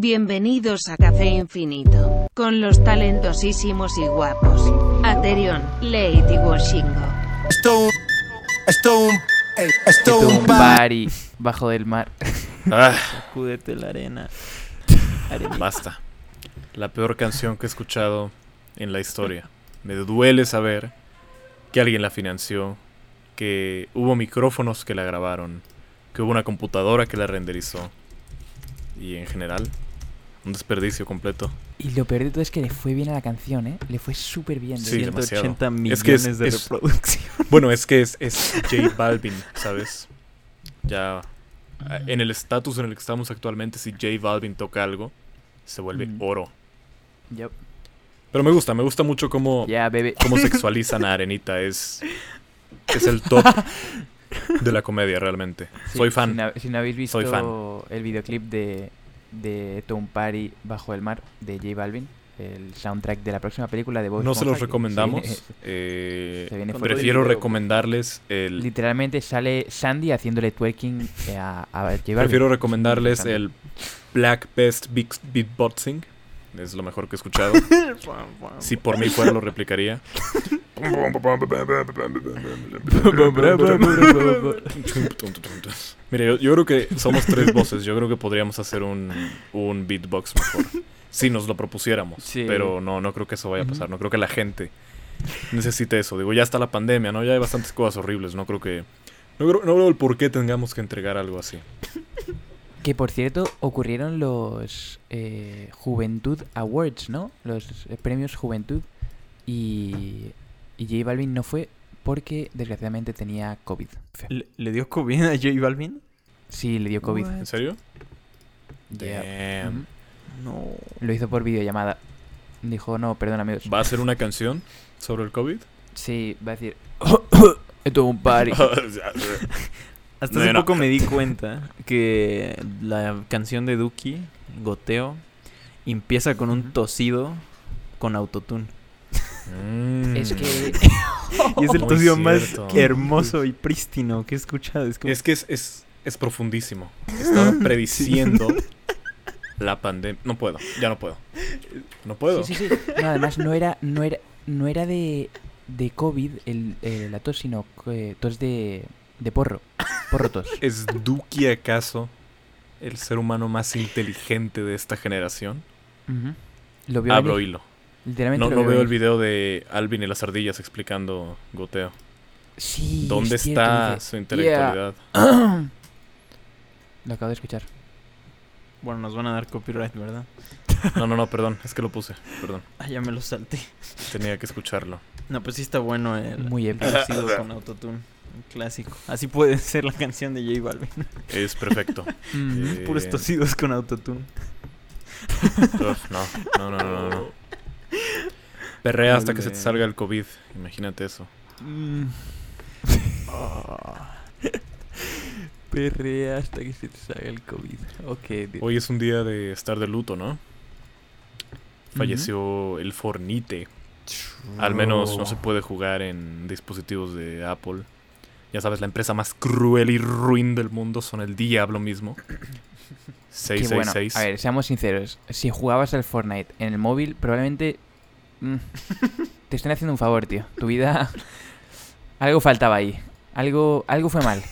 Bienvenidos a Café Infinito, con los talentosísimos y guapos. Aterion, Lady Washingo. Esto, esto, esto, Esto un party bajo del mar. Ah, la arena. basta. La peor canción que he escuchado en la historia. Me duele saber que alguien la financió, que hubo micrófonos que la grabaron, que hubo una computadora que la renderizó. Y en general, un desperdicio completo. Y lo peor de todo es que le fue bien a la canción, ¿eh? Le fue súper bien. Sí, verdad. 180 demasiado. millones Es que es- de es- reproducción. Bueno, es que es, es J Balvin, ¿sabes? Ya ah, en el estatus en el que estamos actualmente, si J Balvin toca algo, se vuelve Mm. oro. Yup. Pero me gusta, me gusta mucho cómo, cómo sexualizan a Arenita. Es, es el top de la comedia, realmente. Sí, Soy fan. Si no, si no habéis visto Soy fan. el videoclip de, de Tom Party bajo el mar de J Balvin, el soundtrack de la próxima película de Bob No se los recomendamos. se viene- eh, se viene fuerte. prefiero Video. recomendarles el. literalmente sale Sandy haciéndole twerking eh, a, a J Balvin. Prefiero recomendarles el Black Best Big Beatboxing. Es lo mejor que he escuchado. Si por mí fuera, lo replicaría. Mire, yo, yo creo que somos tres voces. Yo creo que podríamos hacer un, un beatbox mejor. Si nos lo propusiéramos. Sí. Pero no, no creo que eso vaya a pasar. No creo que la gente necesite eso. Digo, ya está la pandemia, ¿no? Ya hay bastantes cosas horribles. No creo que. No creo, no veo el por qué tengamos que entregar algo así. Que por cierto, ocurrieron los eh, Juventud Awards, ¿no? Los eh, premios Juventud. Y, y J Balvin no fue porque desgraciadamente tenía COVID. ¿Le, le dio COVID a J Balvin? Sí, le dio COVID. What? ¿En serio? Yeah. Damn. No. Lo hizo por videollamada. Dijo, no, perdón amigos. ¿Va a hacer una canción sobre el COVID? Sí, va a decir... Esto es un party. Hasta No, hace no. poco me di cuenta que la canción de Duki, Goteo, empieza con un tosido con autotune. Mm. Es que... Y es el tosido más hermoso y prístino que he escuchado. Es como... Es que es, es, es profundísimo. Estaba prediciendo la pandemia. No puedo, ya no puedo. No puedo. Sí, sí, sí. No, además no era, no era, no era de, de COVID el, eh, la tos, sino eh, tos de, de porro. Porro tos. ¿Es Duki acaso el ser humano más inteligente de esta generación? Lo vio Abro venir. hilo. Literalmente No, lo no veo el video de Alvin y las ardillas explicando goteo. Sí, ¿Dónde es está su intelectualidad? Lo acabo de escuchar. Bueno, nos van a dar copyright, ¿verdad? No, no, no, perdón, es que lo puse. Perdón, Ah, ya me lo salté. tenía que escucharlo. No, pues sí está bueno el Muy épico. con autotune. Un clásico. Así puede ser la canción de J Balvin. Es perfecto. Mm. Eh, Puros tosidos con autotune. Uf, no, no, no, no, no. Perrea hasta que se te salga el COVID. Imagínate eso. Mm. Perrea hasta que se te salga el COVID. Ok. di- Hoy es un día de estar de luto, ¿no? Falleció el Fornite. Al menos no se puede jugar en dispositivos de Apple. Ya sabes, la empresa más cruel y ruin del mundo son el diablo mismo. Que bueno, 666. a ver, seamos sinceros. Si jugabas al Fortnite en el móvil, probablemente mm, te están haciendo un favor, tío. Tu vida... Algo faltaba ahí. Algo, algo fue mal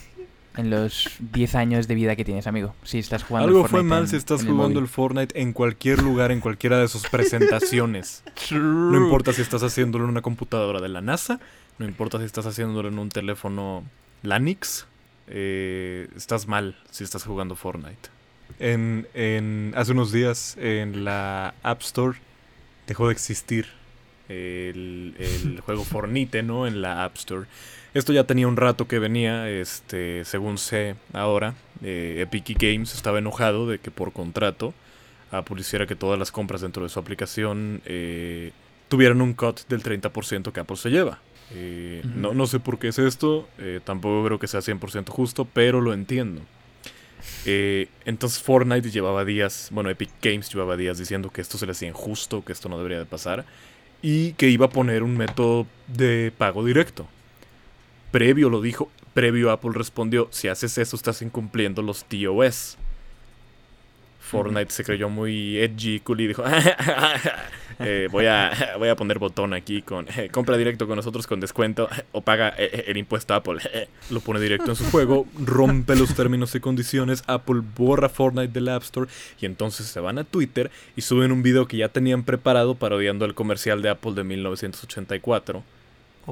en los 10 años de vida que tienes, amigo. Si estás jugando al Algo fue Fortnite mal en- si estás jugando móvil. el Fortnite en cualquier lugar, en cualquiera de sus presentaciones. No importa si estás haciéndolo en una computadora de la NASA, no importa si estás haciéndolo en un teléfono Lanix, eh, estás mal si estás jugando Fortnite. En, en- hace unos días en la App Store dejó de existir el, el juego Fornite, ¿no? En la App Store. Esto ya tenía un rato que venía, este, según sé ahora, eh, Epic Games estaba enojado de que por contrato Apple hiciera que todas las compras dentro de su aplicación eh, tuvieran un cut del 30% que Apple se lleva. Eh, no, no sé por qué es esto, eh, tampoco creo que sea 100% justo, pero lo entiendo. Eh, entonces Fortnite llevaba días, bueno, Epic Games llevaba días diciendo que esto se le hacía injusto, que esto no debería de pasar, y que iba a poner un método de pago directo. Previo lo dijo, previo Apple respondió, si haces eso estás incumpliendo los TOS. Fortnite se creyó muy edgy, cool y dijo, eh, voy, a, voy a poner botón aquí con eh, compra directo con nosotros con descuento o paga eh, el impuesto a Apple. Lo pone directo en su juego, rompe los términos y condiciones, Apple borra Fortnite del App Store y entonces se van a Twitter y suben un video que ya tenían preparado parodiando el comercial de Apple de 1984,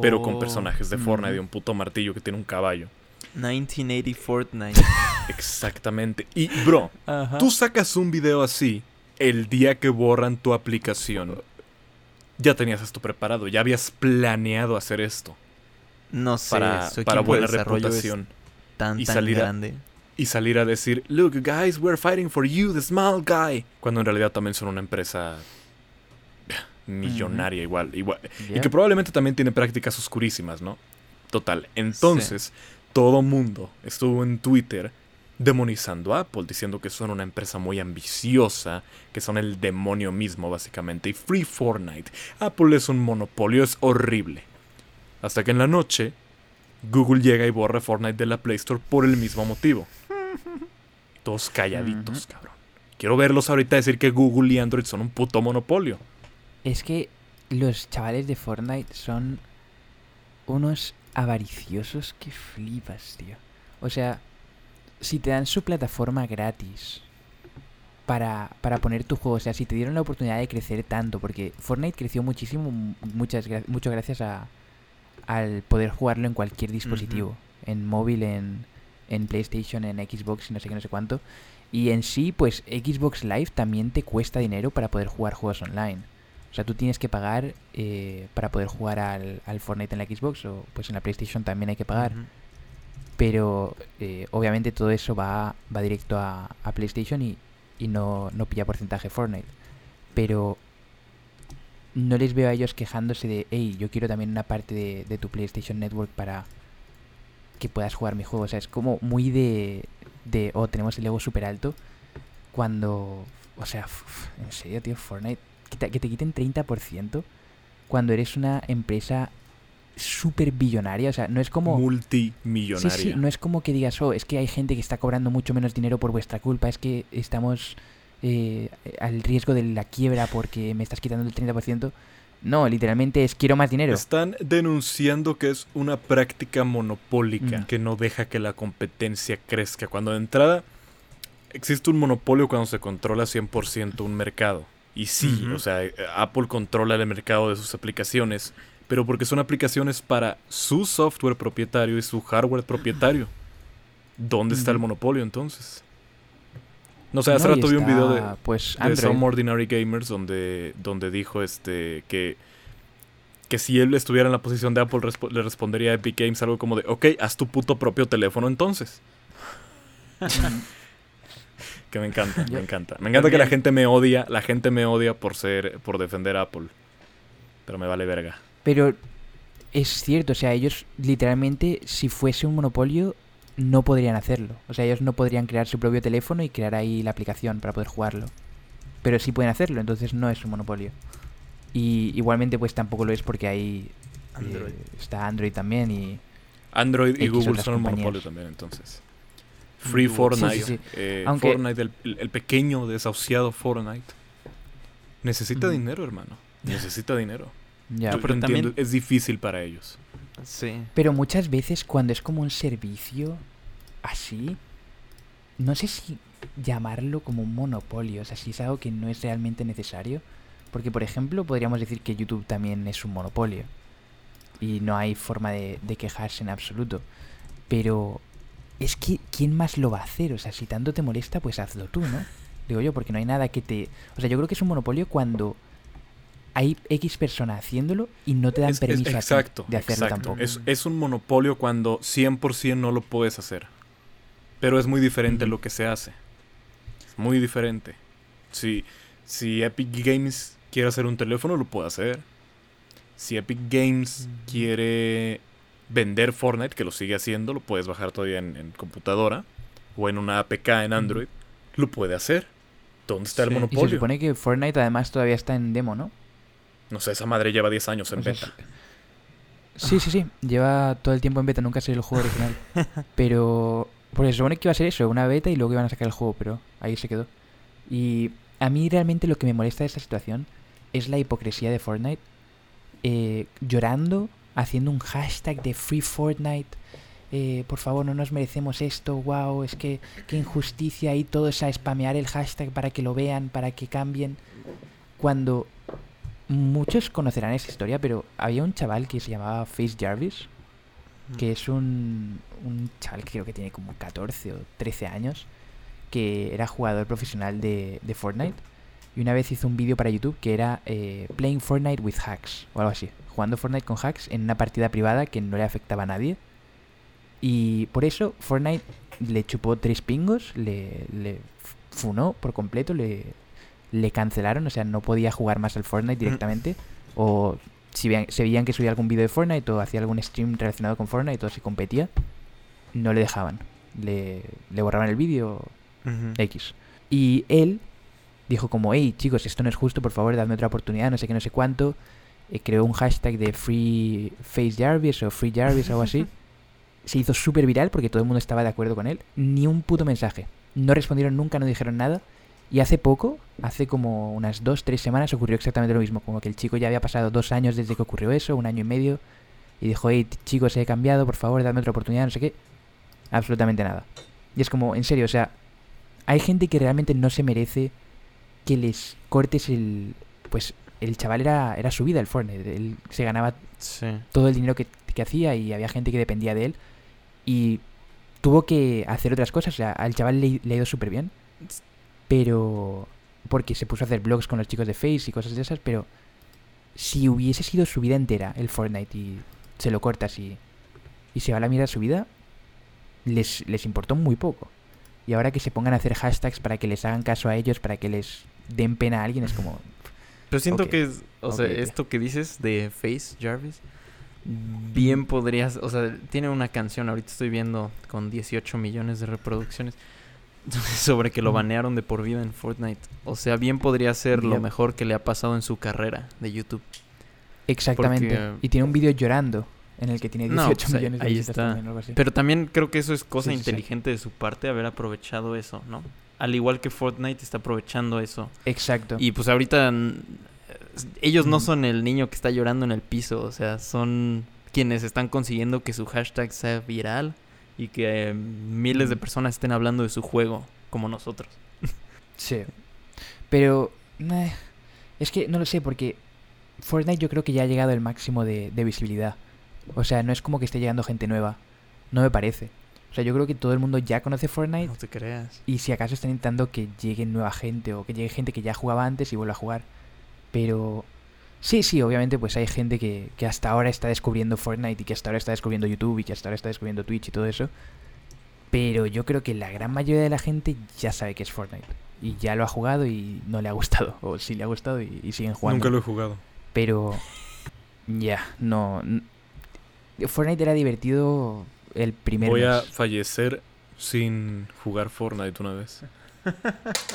pero con Oh, personajes de Fortnite y ujú. un puto martillo que tiene un caballo. 1980 Fortnite. Exactamente. Y bro, Ajá. Tú sacas un video así el día que borran tu aplicación. Ya tenías esto preparado, ya habías planeado hacer esto No sé, para, su para equipo de buena desarrollo es reputación. tan, y tan salir a- grande. Y salir a decir, look guys, we're fighting for you, the small guy. Cuando en realidad también son una empresa millonaria igual. igual. Y que probablemente también tiene prácticas oscurísimas, ¿no? Total. Entonces, todo mundo estuvo en Twitter demonizando a Apple, diciendo que son una empresa muy ambiciosa, que son el demonio mismo, básicamente. Y Free Fortnite. Apple es un monopolio, es horrible. Hasta que en la noche, Google llega y borra Fortnite de la Play Store por el mismo motivo. Todos calladitos, cabrón. Quiero verlos ahorita decir que Google y Android son un puto monopolio. Es que los chavales de Fortnite son unos avariciosos que flipas, tío. O sea, si te dan su plataforma gratis para, para poner tu juego, o sea, si te dieron la oportunidad de crecer tanto, porque Fortnite creció muchísimo, mu- muchas, mucho gracias a, al poder jugarlo en cualquier dispositivo, en móvil, en, en PlayStation, en Xbox y no sé qué, no sé cuánto. Y en sí, pues Xbox Live también te cuesta dinero para poder jugar juegos online. O sea, tú tienes que pagar eh, para poder jugar al, al Fortnite en la Xbox o pues en la PlayStation también hay que pagar. Pero eh, obviamente todo eso va, va directo a, a PlayStation y, y no, no pilla porcentaje Fortnite. Pero no les veo a ellos quejándose de, hey, yo quiero también una parte de, de tu PlayStation Network para que puedas jugar mi juego. O sea, es como muy de, de oh, tenemos el ego súper alto. Cuando, o sea, en serio, tío, Fortnite, quita- que te quiten 30% cuando eres una empresa súper billonaria. O sea, no es como... Multimillonaria. Sí, sí, no es como que digas, oh, es que hay gente que está cobrando mucho menos dinero por vuestra culpa, es que estamos eh, al riesgo de la quiebra porque me estás quitando el 30%. No, literalmente es quiero más dinero. Están denunciando que es una práctica monopólica Mm. que no deja que la competencia crezca. Cuando de entrada existe un monopolio cuando se controla 100% un mercado. Y sí, o sea, eh, Apple controla el mercado de sus aplicaciones, pero porque son aplicaciones para su software propietario y su hardware propietario. ¿Dónde está el monopolio entonces? No sé, hace No, rato vi un video de, Pues de. Some Ordinary Gamers donde, donde dijo este que, que si él estuviera en la posición de Apple le respondería a Epic Games algo como de, ok, haz tu puto propio teléfono entonces. que me encanta, me encanta. Me encanta que la gente me odia, la gente me odia por ser, por defender a Apple. Pero me vale verga. Pero es cierto, o sea, ellos literalmente, si fuese un monopolio, no podrían hacerlo. O sea, ellos no podrían crear su propio teléfono y crear ahí la aplicación para poder jugarlo. Pero sí pueden hacerlo, entonces no es un monopolio. Y igualmente, pues tampoco lo es porque ahí eh, Android. está Android también y... Android y X Google son un monopolio también, entonces. Free. Fortnite. Sí, sí, sí. eh, Aunque- Fortnite, el, el pequeño, desahuciado Fortnite. Necesita dinero, hermano. Necesita dinero. Ya, Yo- yo pero entiendo, también- es difícil para ellos. Sí. Pero muchas veces cuando es como un servicio así, no sé si llamarlo como un monopolio, o sea, si es algo que no es realmente necesario. Porque, por ejemplo, podríamos decir que YouTube también es un monopolio. Y no hay forma de, de quejarse en absoluto. Pero es que, ¿quién más lo va a hacer? O sea, si tanto te molesta, pues hazlo tú, ¿no? Digo yo, porque no hay nada que te... O sea, yo creo que es un monopolio cuando hay X persona haciéndolo y no te dan Es- es- permiso a ti exacto, de hacerlo exacto. tampoco. Es, es un monopolio cuando 100% no lo puedes hacer. Pero es muy diferente lo que se hace. Es muy diferente. Si, si Epic Games quiere hacer un teléfono, lo puede hacer. Si Epic Games quiere vender Fortnite, que lo sigue haciendo, lo puedes bajar todavía en, en computadora o en una APK en Android, lo puede hacer. ¿Dónde está el Sí. Y se Y se monopolio? supone que Fortnite además todavía está en demo, ¿no? No sé, esa madre lleva 10 años en O sea, beta. Sí, sí, sí. Lleva todo el tiempo en beta, nunca ha salido el juego original. pero. Porque se supone que iba a ser eso, una beta y luego iban a sacar el juego, pero ahí se quedó. Y a mí realmente lo que me molesta de esta situación es la hipocresía de Fortnite. eh, llorando, haciendo un hashtag de Free Fortnite. eh, por favor, no nos merecemos esto. Wow, es que qué injusticia. Y todos a spamear el hashtag para que lo vean, para que cambien. Cuando muchos conocerán esa historia, pero había un chaval que se llamaba Face Jarvis, que es un, un chaval que creo que tiene como 14 o 13 años, que era jugador profesional de, de Fortnite. Y una vez hizo un vídeo para YouTube que era eh, Playing Fortnite with Hacks, o algo así. Jugando Fortnite con hacks en una partida privada que no le afectaba a nadie. Y por eso Fortnite le chupó tres pingos, le, le funó por completo, le, le cancelaron, o sea, no podía jugar más al Fortnite directamente. O si veían, se veían que subía algún vídeo de Fortnite o hacía algún stream relacionado con Fortnite o si competía, no le dejaban. Le, le borraban el vídeo. X. Y él dijo como, hey chicos, esto no es justo, por favor, dadme otra oportunidad, no sé qué, no sé cuánto. Eh, creó un hashtag de Free Face Jarvis o Free Jarvis o algo así. Se hizo súper viral porque todo el mundo estaba de acuerdo con él. Ni un puto mensaje. No respondieron nunca, no dijeron nada. Y hace poco, hace como unas dos, tres semanas, ocurrió exactamente lo mismo. Como que el chico ya había pasado dos años desde que ocurrió eso, un año y medio. Y dijo, hey chicos, he cambiado, por favor, dadme otra oportunidad, no sé qué. Absolutamente nada. Y es como, en serio, o sea, hay gente que realmente no se merece que les cortes el... Pues el chaval era, era su vida el Fortnite. Él se ganaba Sí. todo el dinero que, que hacía y había gente que dependía de él. Y tuvo que hacer otras cosas. O sea, al chaval le, le ha ido súper bien. Pero... Porque se puso a hacer vlogs con los chicos de Face y cosas de esas. Pero si hubiese sido su vida entera el Fortnite y se lo cortas y, y se va a la mierda su vida, les, les importó muy poco. Y ahora que se pongan a hacer hashtags para que les hagan caso a ellos, para que les den pena a alguien, es como... Pero siento Ok. que, es- o sea, Ok, ok. esto que dices de Face Jarvis, bien podrías, o sea, tiene una canción, ahorita estoy viendo con 18 millones de reproducciones, sobre que lo banearon de por vida en Fortnite. O sea, bien podría ser lo mejor que le ha pasado en su carrera de YouTube. Exactamente. Porque- Y tiene un vídeo llorando en el que tiene No, 18 pues millones de ahí visitas está. también, o algo así. Pero también creo que eso es cosa Sí, sí, sí. inteligente de su parte, haber aprovechado eso, ¿no? Al igual que Fortnite está aprovechando eso. Exacto. Y pues ahorita mm, ellos no son el niño que está llorando en el piso, o sea, son quienes están consiguiendo que su hashtag sea viral y que eh, miles de Ujú. personas estén hablando de su juego, como nosotros. Sí. Pero... eh, es que no lo sé, porque Fortnite yo creo que ya ha llegado el máximo de, de visibilidad. O sea, no es como que esté llegando gente nueva. No me parece. O sea, yo creo que todo el mundo ya conoce Fortnite No te creas. y si acaso están intentando que llegue nueva gente o que llegue gente que ya jugaba antes y vuelva a jugar. Pero sí, sí, obviamente pues hay gente que, que hasta ahora está descubriendo Fortnite y que hasta ahora está descubriendo YouTube y que hasta ahora está descubriendo Twitch y todo eso. Pero yo creo que la gran mayoría de la gente ya sabe que es Fortnite. Y ya lo ha jugado y no le ha gustado. O sí le ha gustado y, y siguen jugando. Nunca lo he jugado. Pero ya, no. Fortnite era divertido el primer Voy a fallecer sin jugar Fortnite una vez.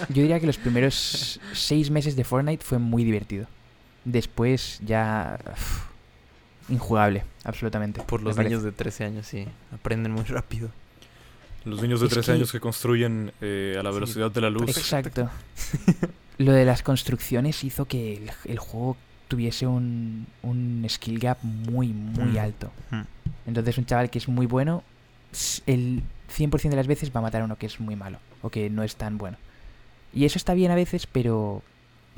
Yo diría que los primeros seis meses de Fortnite fue muy divertido. Después ya... uf, injugable, absolutamente. Por los parece. niños de 13 años, sí, aprenden muy rápido. Los niños de Es 13 que- años que construyen eh, a la Sí, velocidad de la luz. Exacto. Lo de las construcciones hizo que el, el juego tuviese un, un skill gap muy, muy Mm. alto. Mm. Entonces un chaval que es muy bueno, el 100% de las veces va a matar a uno que es muy malo o que no es tan bueno. Y eso está bien a veces, pero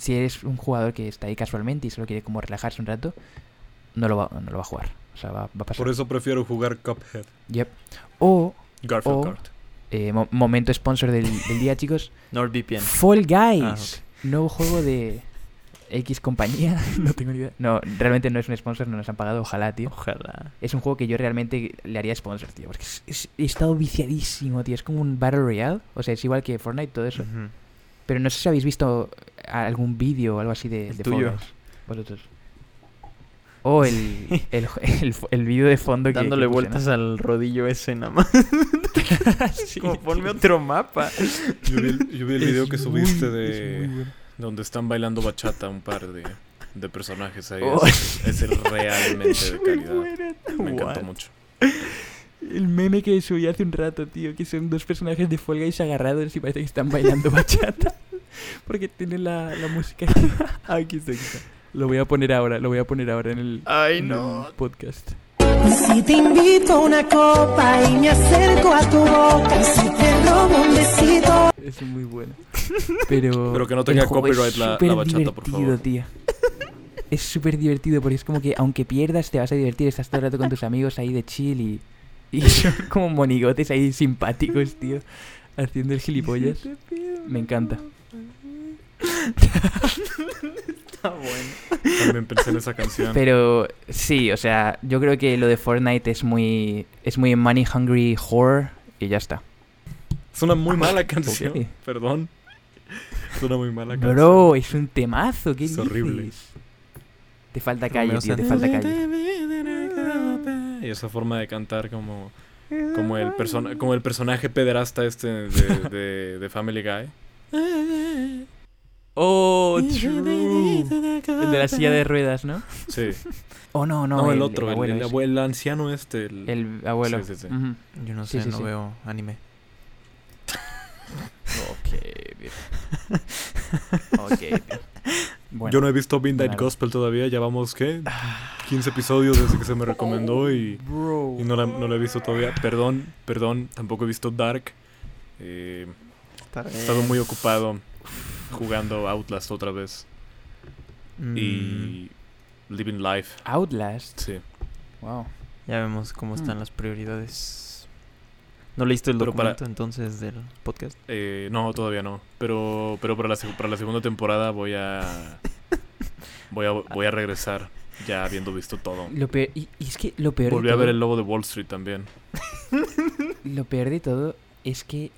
si eres un jugador que está ahí casualmente y solo quiere como relajarse un rato, no lo va, no lo va a jugar. O sea, va, va a pasar. Por eso prefiero jugar Cuphead. Yep. O, Garfield O- Kart. eh, mo- momento sponsor del, del día, chicos. NordVPN. Fall Guys. Ah. Nuevo juego de X compañía. no tengo ni idea. No, realmente no es un sponsor, no nos han pagado, ojalá, tío. Ojalá. Es un juego que yo realmente le haría sponsor, tío. Porque es- es- he estado viciadísimo, tío. Es como un Battle Royale. O sea, es igual que Fortnite, todo eso. Ujú. Pero no sé si habéis visto algún vídeo o algo así de, El de tuyo. Vosotros. O el, el, el, el vídeo de fondo que. Dándole que puse, vueltas al rodillo ese nada más. Como ponme otro mapa. Yo vi el, yo vi el Es video que subiste es de muy donde están bailando bachata un par de, de personajes ahí. Oh. Es, es el realmente Es de calidad. Me encantó What? mucho. El meme que subí hace un rato, tío, que son dos personajes de Fall Guys agarrados y parece que están bailando bachata. Porque tiene la, la música. aquí está, aquí está. Lo voy a poner ahora, lo voy a poner ahora en el, Ay, en no. el podcast. Y si te invito a una copa y me acerco a tu boca y si te robo un besito. Es muy bueno. Pero, Pero que no tenga copyright es la- la súper bachata, por divertido, favor. tío. Es súper divertido porque es como que aunque pierdas te vas a divertir, estás todo el rato con tus amigos ahí de chill y, y son como monigotes ahí simpáticos, tío, haciendo el gilipollas. Me encanta. Está bueno. También pensé en esa canción. Pero sí, o sea, yo creo que lo de Fortnite es muy es muy money hungry horror y ya está. Es una muy mala canción. Ok. Perdón. Es una muy mala canción. Bro, es un temazo, ¿qué Es dices? horrible. Te falta calle, tío, te falta calle. Y esa forma de cantar como, como, el, persona, como el personaje pederasta este de, de, de Family Guy. Oh, true. El de la silla de ruedas, ¿no? Sí. Oh, no, no. No, el, otro, el, abuelo el, el anciano este. El, El abuelo. Sí, sí, sí. Yo no sé, sí, no sí. veo anime. Ok, bien. ok, bien. Bueno, Yo no he visto Midnight Claro. Gospel todavía. Ya vamos, ¿qué? 15 episodios desde que se me recomendó y, bro. y no, la, no la he visto todavía. Perdón, perdón. Tampoco he visto Dark. Eh, he estado muy ocupado jugando Outlast otra vez. Mm, Y Living Life. Outlast. Sí. Wow. Ya vemos cómo están Mm. las prioridades. ¿No leíste el Pero para- documento entonces del podcast? Eh, no, todavía no. Pero, pero para, la, para la segunda temporada voy a, voy a voy a regresar ya habiendo visto todo. Lo peor, y, y es que lo peor Volví de a ver el lobo de Wall Street también. lo peor de todo es que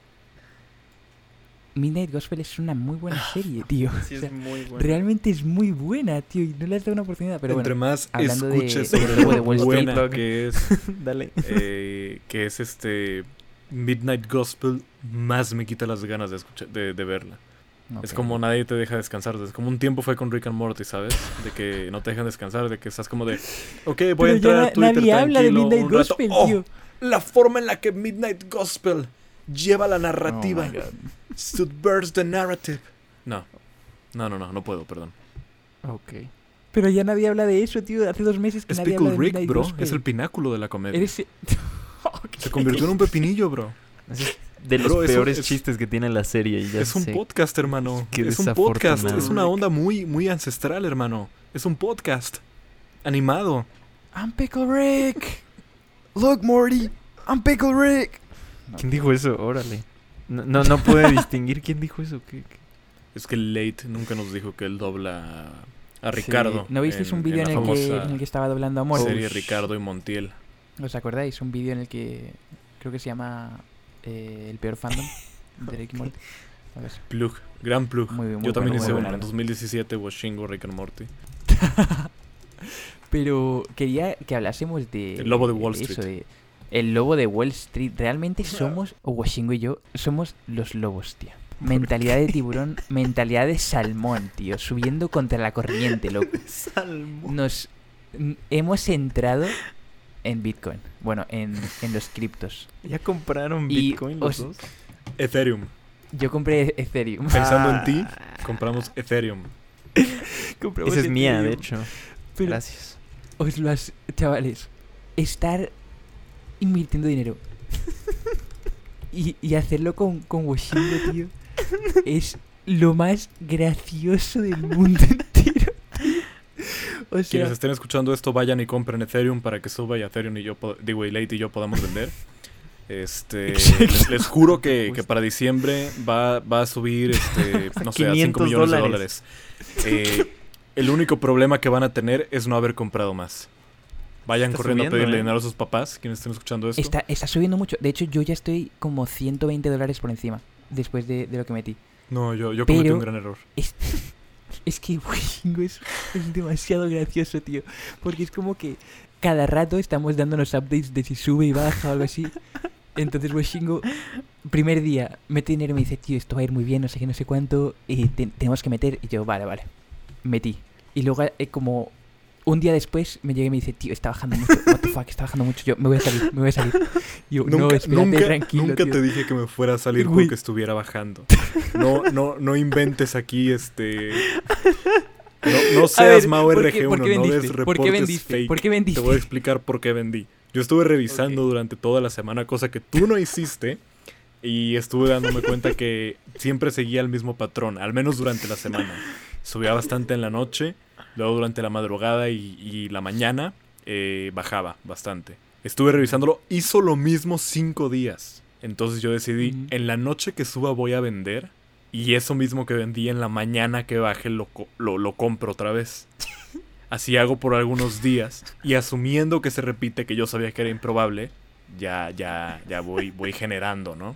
Midnight Gospel es una muy buena serie, tío. O sea, muy bueno. realmente es muy buena, tío, y no le has dado una oportunidad, pero Entre bueno. más hablando de- escuches del sobre de lo Wall buena que es, Dale. eh, que es este Midnight Gospel, más me quita las ganas de escuchar, de, de verla. Es como nadie te deja descansar. Es como un tiempo fue con Rick and Morty, ¿sabes? De que no te dejan descansar, de que estás como de, ok, voy Pero a ya entrar na- a Twitter nadie habla de tranquilo Midnight un rato". Gospel, ¡Oh! tío. la forma en la que Midnight Gospel lleva la Oh narrativa. my God. Subverts the narrative. No. No, no, no, no puedo, perdón. Ok. Pero ya nadie habla de eso, tío. Hace dos meses que Es nadie habla Pickle de Rick, bro. Gospel. Es el pináculo de la comedia. Eres... Se convirtió en un pepinillo, bro. Es de los Bro, peores es- chistes que tiene la serie. y ya es un sé. podcast, hermano. Qué es un podcast. Es una onda muy, muy ancestral, hermano. Es un podcast. Animado. I'm Pickle Rick. Look, Morty. I'm Pickle Rick. ¿Quién dijo eso? Órale. No, no, no puede distinguir quién dijo eso. ¿Qué, qué? Es que Late nunca nos dijo que él dobla a Sí. Ricardo. ¿No visteis un vídeo en, el que, famosa en el que estaba doblando a Morty? serie Ricardo y Montiel? ¿Os acordáis? Un vídeo en el que creo que se llama eh, El peor fandom de Rick y Morty. Plug. Gran plug. Muy bien, muy Yo también bueno, hice muy uno. bueno. En 2017 Washingo, Rick and Morty. Pero quería que hablásemos de... El lobo de Wall eso, Street. de- el lobo de Wall Street. Realmente somos, o Washingo y yo, somos los lobos, tío. Mentalidad de tiburón, mentalidad de salmón, tío. Subiendo contra la corriente, loco. Nos n- hemos entrado en Bitcoin. Bueno, en, en los criptos. ¿Ya compraron Y Bitcoin los os- dos? Ethereum. Yo compré Ethereum. Pensando en ti, Ah. compramos Ethereum. Esa es mía, de hecho. Pero Gracias. os lo has... Chavales, estar invirtiendo dinero y, y hacerlo con, con Washingo, tío, es lo más gracioso del mundo entero. O sea, Quienes estén escuchando esto, vayan y compren Ethereum para que suba y Ethereum y yo, digo, y Late y yo podamos vender. Este, les, les juro que, que para diciembre va, va a subir, este, no sé, a 5 500 millones de dólares. dólares. Eh, el único problema que van a tener es no haber comprado más. Vayan Está corriendo subiendo, a pedirle ¿eh? dinero a sus papás, quienes estén escuchando esto. está, está subiendo mucho. De hecho, yo ya estoy como 120 dólares por encima después de, de lo que metí. No, yo, yo cometí Pero- un gran error. Es, es que Washingo es, es demasiado gracioso, tío. Porque es como que cada rato estamos dándonos updates de si sube y baja o algo así. Entonces Washingo, primer día, mete dinero y me dice, tío, esto va a ir muy bien, no sé qué, no sé cuánto, y te- tenemos que meter. Y yo, vale, vale. Metí. Y luego, eh, como un día después me llega y me dice, tío, está bajando mucho. What the fuck, está bajando mucho. Yo me voy a salir, me voy a salir. Y yo, no, Nunca, espérate, nunca, tranquilo. nunca tío". te dije que me fuera a salir Güey. porque estuviera bajando. No, no, no inventes aquí este. No, no seas ver, Mau ¿por qué- RG1, por qué no des reportes ¿Por qué vendiste? fake. ¿Por qué vendiste? Te voy a explicar por qué vendí. Yo estuve revisando durante toda la semana, cosa que tú no hiciste. Y estuve dándome cuenta que siempre seguía el mismo patrón, al menos durante la semana. Subía bastante en la noche, luego durante la madrugada y, y la mañana eh, bajaba bastante. Estuve revisándolo, hizo lo mismo cinco días. Entonces yo decidí, en la noche que suba voy a vender. Y eso mismo que vendí en la mañana que baje lo, lo, lo compro otra vez. Así hago por algunos días. Y asumiendo que se repite, que yo sabía que era improbable, ya, ya, ya voy, voy generando, ¿no?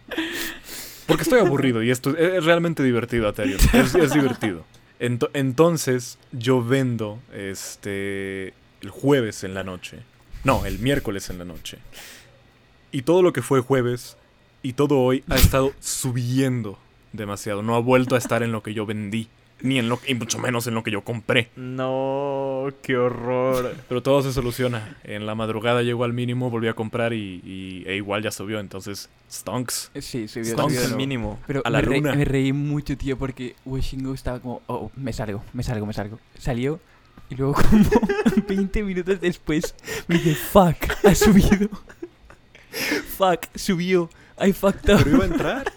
Porque estoy aburrido y esto es, es realmente divertido, Aterion. Es, es divertido. Ento- entonces, yo vendo este el jueves en la noche. No, el miércoles en la noche. Y todo lo que fue jueves y todo hoy ha estado subiendo demasiado. No ha vuelto a estar en lo que yo vendí. Ni en lo y mucho menos en lo que yo compré. No, qué horror. Pero todo se soluciona. En la madrugada llegó al mínimo, volví a comprar y, y- e igual ya subió. Entonces, stonks. Sí, subió, Stonks nuevo. mínimo. Pero A la me, reí, luna. me reí mucho, tío, porque Washingo estaba como, oh, me salgo, me salgo, me salgo. Salió y luego como 20 minutos después me dice, fuck, ha subido. fuck, subió. I fucked up. Pero iba a entrar.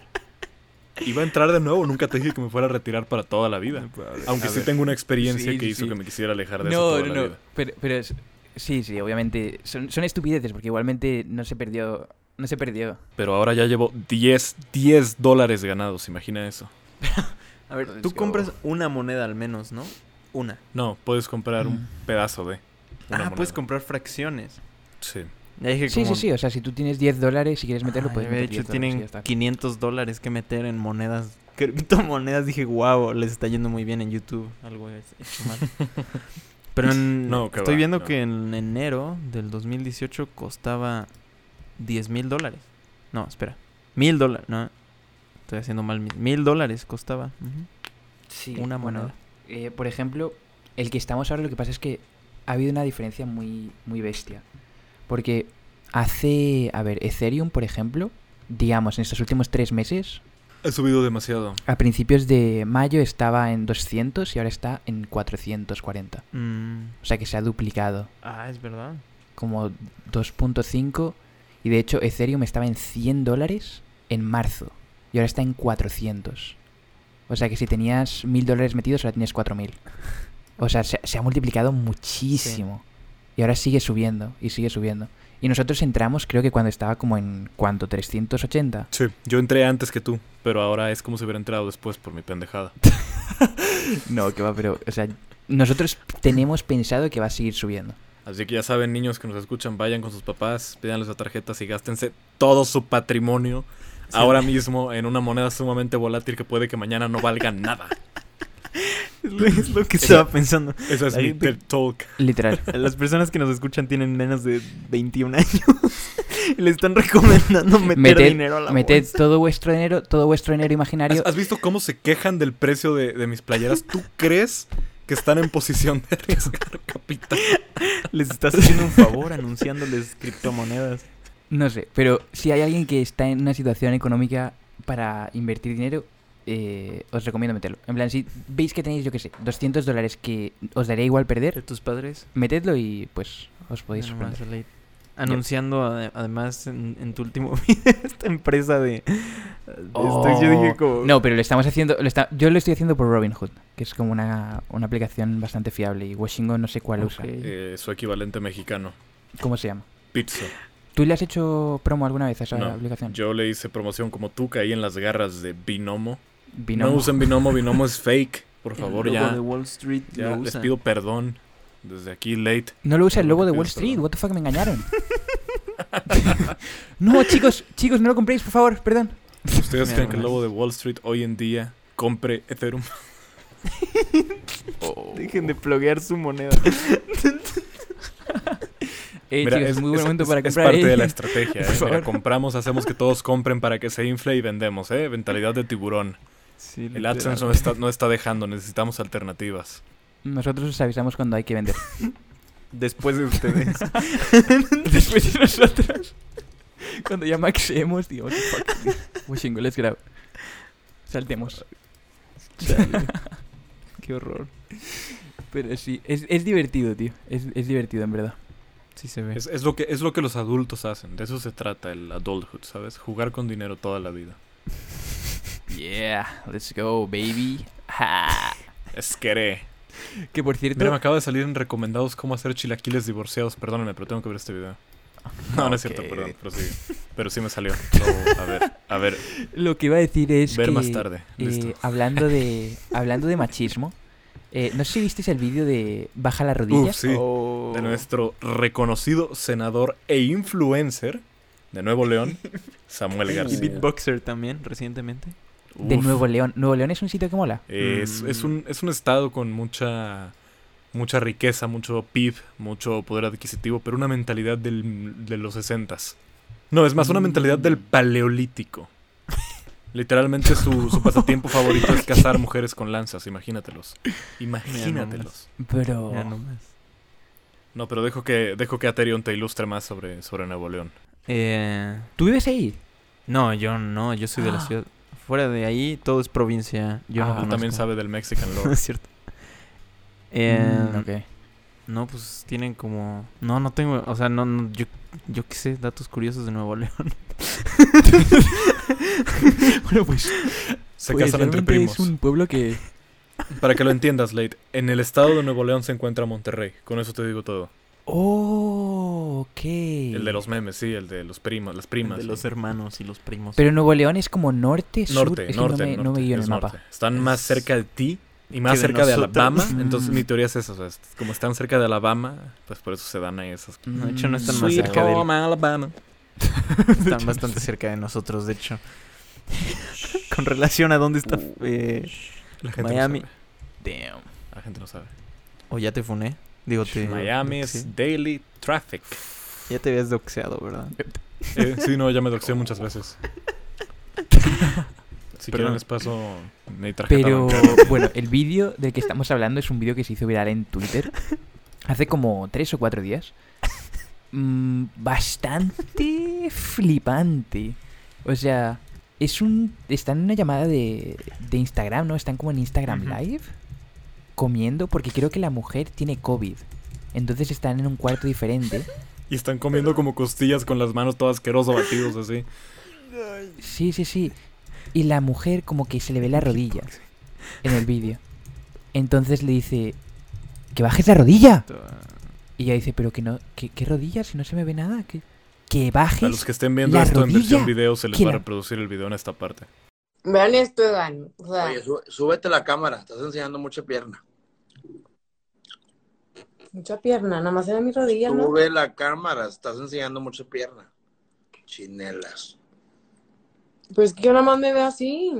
Iba a entrar de nuevo. Nunca te dije que me fuera a retirar para toda la vida. Aunque A sí ver. tengo una experiencia Sí, que sí, hizo sí. que me quisiera alejar de eso No, toda no, la no. vida. Pero, pero es- sí, sí, obviamente son, son estupideces porque igualmente no se perdió, no se perdió. Pero ahora ya llevo 10, 10 dólares ganados. Imagina eso. A ver, Let's tú go. compras una moneda al menos, ¿no? Una. No, puedes comprar un Mm. pedazo de. una ah, puedes comprar fracciones. Sí. Ya dije Sí, como... sí, sí, o sea, si tú tienes 10 dólares, si quieres meterlo, Ah, puedes meter dicho, 10 dólares y tienen está. 500 dólares que meter en monedas, criptomonedas. Dije, wow, les está yendo muy bien en YouTube. Algo he hecho mal. Pero en- No, que estoy va, viendo no. que en enero del 2018 costaba 10 mil dólares. No, espera. Mil dólares. No, estoy haciendo mal. Mil, mil dólares costaba. Sí, Una bueno, moneda. eh, por ejemplo, el que estamos ahora, lo que pasa es que ha habido una diferencia muy, muy bestia. Porque hace, a ver, Ethereum, por ejemplo, digamos, en estos últimos tres meses, He subido demasiado. a principios de mayo estaba en 200 y ahora está en 440. Mm, O sea que se ha duplicado, Ah, es verdad. como 2.5. Y de hecho, Ethereum estaba en 100 dólares en marzo y ahora está en 400. O sea que si tenías 1000 dólares metidos, ahora tienes 4000. O sea, se, se ha multiplicado muchísimo. Y ahora sigue subiendo y sigue subiendo. Y nosotros entramos, creo que cuando estaba como en cuánto, 380. Sí, yo entré antes que tú, pero ahora es como si hubiera entrado después por mi pendejada. No, que va, pero, o sea, nosotros tenemos pensado que va a seguir subiendo. Así que ya saben, niños que nos escuchan, vayan con sus papás, pídanles las tarjetas y gástense todo su patrimonio ahora mismo en una moneda sumamente volátil que puede que mañana no valga nada. Es lo, que estaba pensando. Esa es mi TED Talk. Literal. Las personas que nos escuchan tienen menos de 21 años. y le están recomendando meter Meted- dinero a la Meted bolsa. todo vuestro dinero, todo vuestro dinero imaginario. ¿Has, has visto cómo se quejan del precio de, de mis playeras? ¿Tú crees que están en posición de arriesgar capital? Les estás haciendo un favor anunciándoles criptomonedas. No sé, pero si hay alguien que está en una situación económica para invertir dinero, eh, os recomiendo meterlo. En plan, si veis que tenéis, yo qué sé, 200 dólares que os daría igual ¿De perder, tus padres? metedlo y pues os podéis sorprender. Anunciando ade- además en, en tu último video esta empresa de... Estoy- yo dije como... Oh. No, pero lo estamos haciendo, lo está- yo lo estoy haciendo por Robinhood, que es como una, una aplicación bastante fiable y Washington no sé cuál usa. Eh, su equivalente mexicano. ¿Cómo se llama? Pizza. ¿Tú le has hecho promo alguna vez a esa No, aplicación? Yo le hice promoción como tú, caí en las garras de Binomo. Binomo. No usen Binomo, Binomo es fake. Por El favor, logo ya. de Wall Street Ya lo les pido perdón. Desde aquí, late. No lo usa el Lo logo de Wall es Street. perdón. What the fuck, me engañaron. no, chicos, chicos, no lo compréis, por favor, perdón. ¿Ustedes Mira creen que el logo de Wall Street hoy en día compre Ethereum? Dejen de pluguear su moneda. Eh, Mira, chicos, es, es muy buen es- momento es- para es comprar. parte eh. de la estrategia. ¿eh? Mira, compramos, hacemos que todos compren para que se infle y vendemos. ¿eh? Mentalidad de tiburón. Sí, El. AdSense no está, no está dejando, necesitamos alternativas. Nosotros os avisamos cuando hay que vender. Después de ustedes. Después de nosotros. Cuando ya maxemos, digamos, fuck. Washington, let's grab. Saltemos. Qué horror. Pero sí, es, es divertido, tío. Es, es divertido, en verdad. Sí se ve. Es, es lo que, es lo que los adultos hacen. De eso se trata el adulthood, ¿sabes? Jugar con dinero toda la vida. Yeah, let's go, baby. Ja. Es que Que por cierto, Mira, me acaba de salir en recomendados cómo hacer chilaquiles divorciados. Perdóname, pero tengo que ver este video. No, no es cierto, perdón, pero sí. Pero sí me salió. A ver, a ver, lo que iba a decir es ver que más tarde. eh, Listo. hablando de hablando de machismo, eh, no sé si visteis el vídeo de baja la rodilla. Uf, sí. Oh. De nuestro reconocido senador e influencer de Nuevo León, Samuel Y García. beatboxer también, recientemente. De Uf. Nuevo León. Nuevo León es un sitio que mola. Es, es, Mm. un, es un estado con mucha mucha riqueza, mucho PIB, mucho poder adquisitivo, pero una mentalidad del- de los sesentas. No, es más una mentalidad del Mm. paleolítico. Literalmente su, su pasatiempo favorito es cazar mujeres con lanzas, imagínatelos. Imagínatelos. Pero. No, pero dejo que, dejo que Aterion te ilustre más sobre, sobre Nuevo León. Eh, ¿tú vives ahí? no, yo no, yo soy de la Ah. ciudad. Fuera de ahí, todo es provincia. Yo Ah, no también sabes del Mexican Lore. es cierto. Eh, Mm, ok. No, pues tienen como... No, no tengo... O sea, no, no, yo, yo qué sé, datos curiosos de Nuevo León. bueno, pues, Se pues casan entre realmente primos. es un pueblo que Para que lo entiendas, Late, en el estado de Nuevo León se encuentra Monterrey. Con eso te digo todo. Oh, ok. El de los memes, sí, el de los primos, las primas. de sí. los hermanos y los primos. Pero Nuevo León es como norte, sur. Norte, es que norte, no me, no me norte, guío en el mapa. Están más cerca de ti y más de cerca de. Alabama. Entonces Mm. mi teoría es esa. O sea, es- como están cerca de Alabama, pues por eso se dan ahí esas No, de hecho, no están más cerca de home Alabama. Están bastante cerca de nosotros, de hecho. Con relación a dónde está eh, La gente Miami. no sabe. Damn. La gente no sabe. O ya te funé. Digo, te... Miami doxeé. es daily traffic. Ya te habías doxeado, ¿verdad? Eh, sí, no, ya me doxé muchas veces. Si quieren Perdón. les paso mi tarjeta Pero bancaria. bueno, el vídeo del que estamos hablando es un vídeo que se hizo viral en Twitter hace como tres o cuatro días. Mm, bastante flipante. O sea, es un. Están en una llamada de, de Instagram, ¿no? Están como en Instagram. Live comiendo porque creo que la mujer tiene COVID. Entonces están en un cuarto diferente. Y están comiendo como costillas con las manos todas asqueroso batidos así. Sí, sí, sí. Y la mujer como que se le ve la rodilla en el vídeo. Entonces le dice, que bajes la rodilla. Y ella dice, pero que no, que, ¿qué rodilla? Si no se me ve nada. Que, que A bajes. los que estén viendo la esto en versión rodilla. video se les va a reproducir el video en esta parte. Vean esto, Egan. O sea, Oye, sú- súbete la cámara, estás enseñando mucha pierna. Mucha pierna, nada más era mi rodilla, ¿no? Sube la cámara, estás enseñando mucha pierna. Chinelas. Pues que yo nada más me veo así.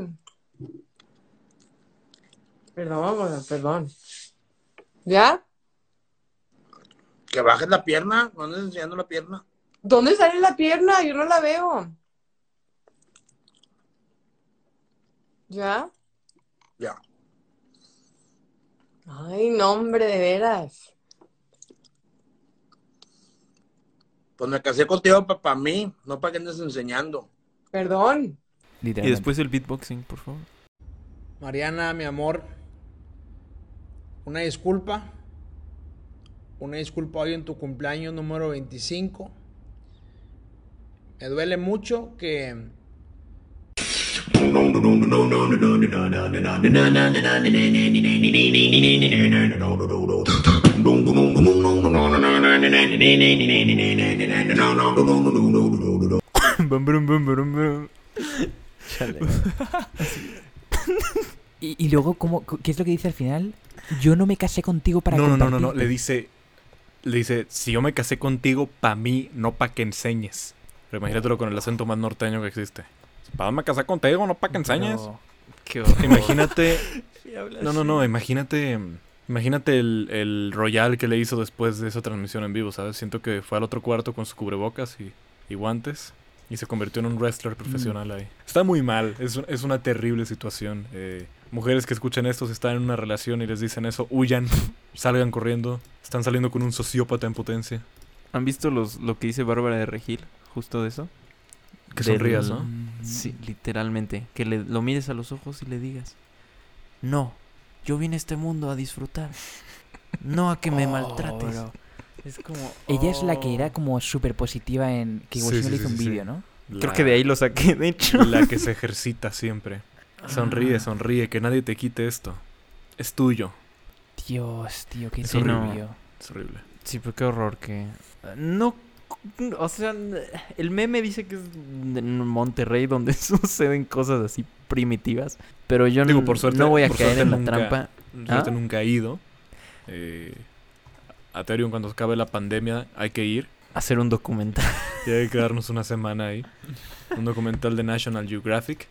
Perdón, perdón. ¿Ya? Que bajes la pierna, no andes enseñando la pierna. ¿Dónde sale la pierna? Yo no la veo. ¿Ya? Ya. Ay, no, hombre, de veras. Pues me casé contigo para mí, no para que andes enseñando. Perdón. Y después el beatboxing, por favor. Mariana, mi amor, una disculpa. Una disculpa hoy en tu cumpleaños número 25. Me duele mucho que Y, y luego, ¿cómo, ¿qué es lo que dice al final? Yo no me casé contigo para no, no, no, no, no. Le dice. Le dice, si yo me casé contigo, pa' mí, no pa' que enseñes. Pero imagínatelo con el acento más norteño que existe. Pa' me casé contigo, no pa' que enseñes. Pero- Qué horror. Imagínate. No, no, no, imagínate. Imagínate el, el royal que le hizo después de esa transmisión en vivo, ¿sabes? Siento que fue al otro cuarto con su cubrebocas y, y guantes y se convirtió en un wrestler profesional ahí. Está muy mal, es, es una terrible situación. eh, Mujeres que escuchan esto, si están en una relación y les dicen eso, huyan, salgan corriendo. Están saliendo con un sociópata en potencia. ¿Han visto los, lo que dice Bárbara de Regil? Justo de eso. Que Del- sonrías, ¿no? Sí, literalmente. Que le, lo mires a los ojos y le digas, no, yo vine a este mundo a disfrutar. No a que me Oh, maltrates. bro. Es como... Ella es la que oh. era como súper positiva en que igual Sí, sí, hizo sí, un vídeo, ¿no? Creo que de ahí lo saqué, de hecho. La que se ejercita siempre. Sonríe, sonríe, que nadie te quite esto. Es tuyo. Dios, tío, qué turbio. Es horrible. Sí, pero qué horror que... No... O sea, el meme dice que es en Monterrey donde suceden cosas así primitivas. Pero yo Digo, por suerte- no voy a por caer en la nunca- trampa. Suerte ¿Ah? nunca he ido. Eh, a Ethereum cuando acabe la pandemia hay que ir. Hacer un documental. Y hay que quedarnos una semana ahí. Un documental de National Geographic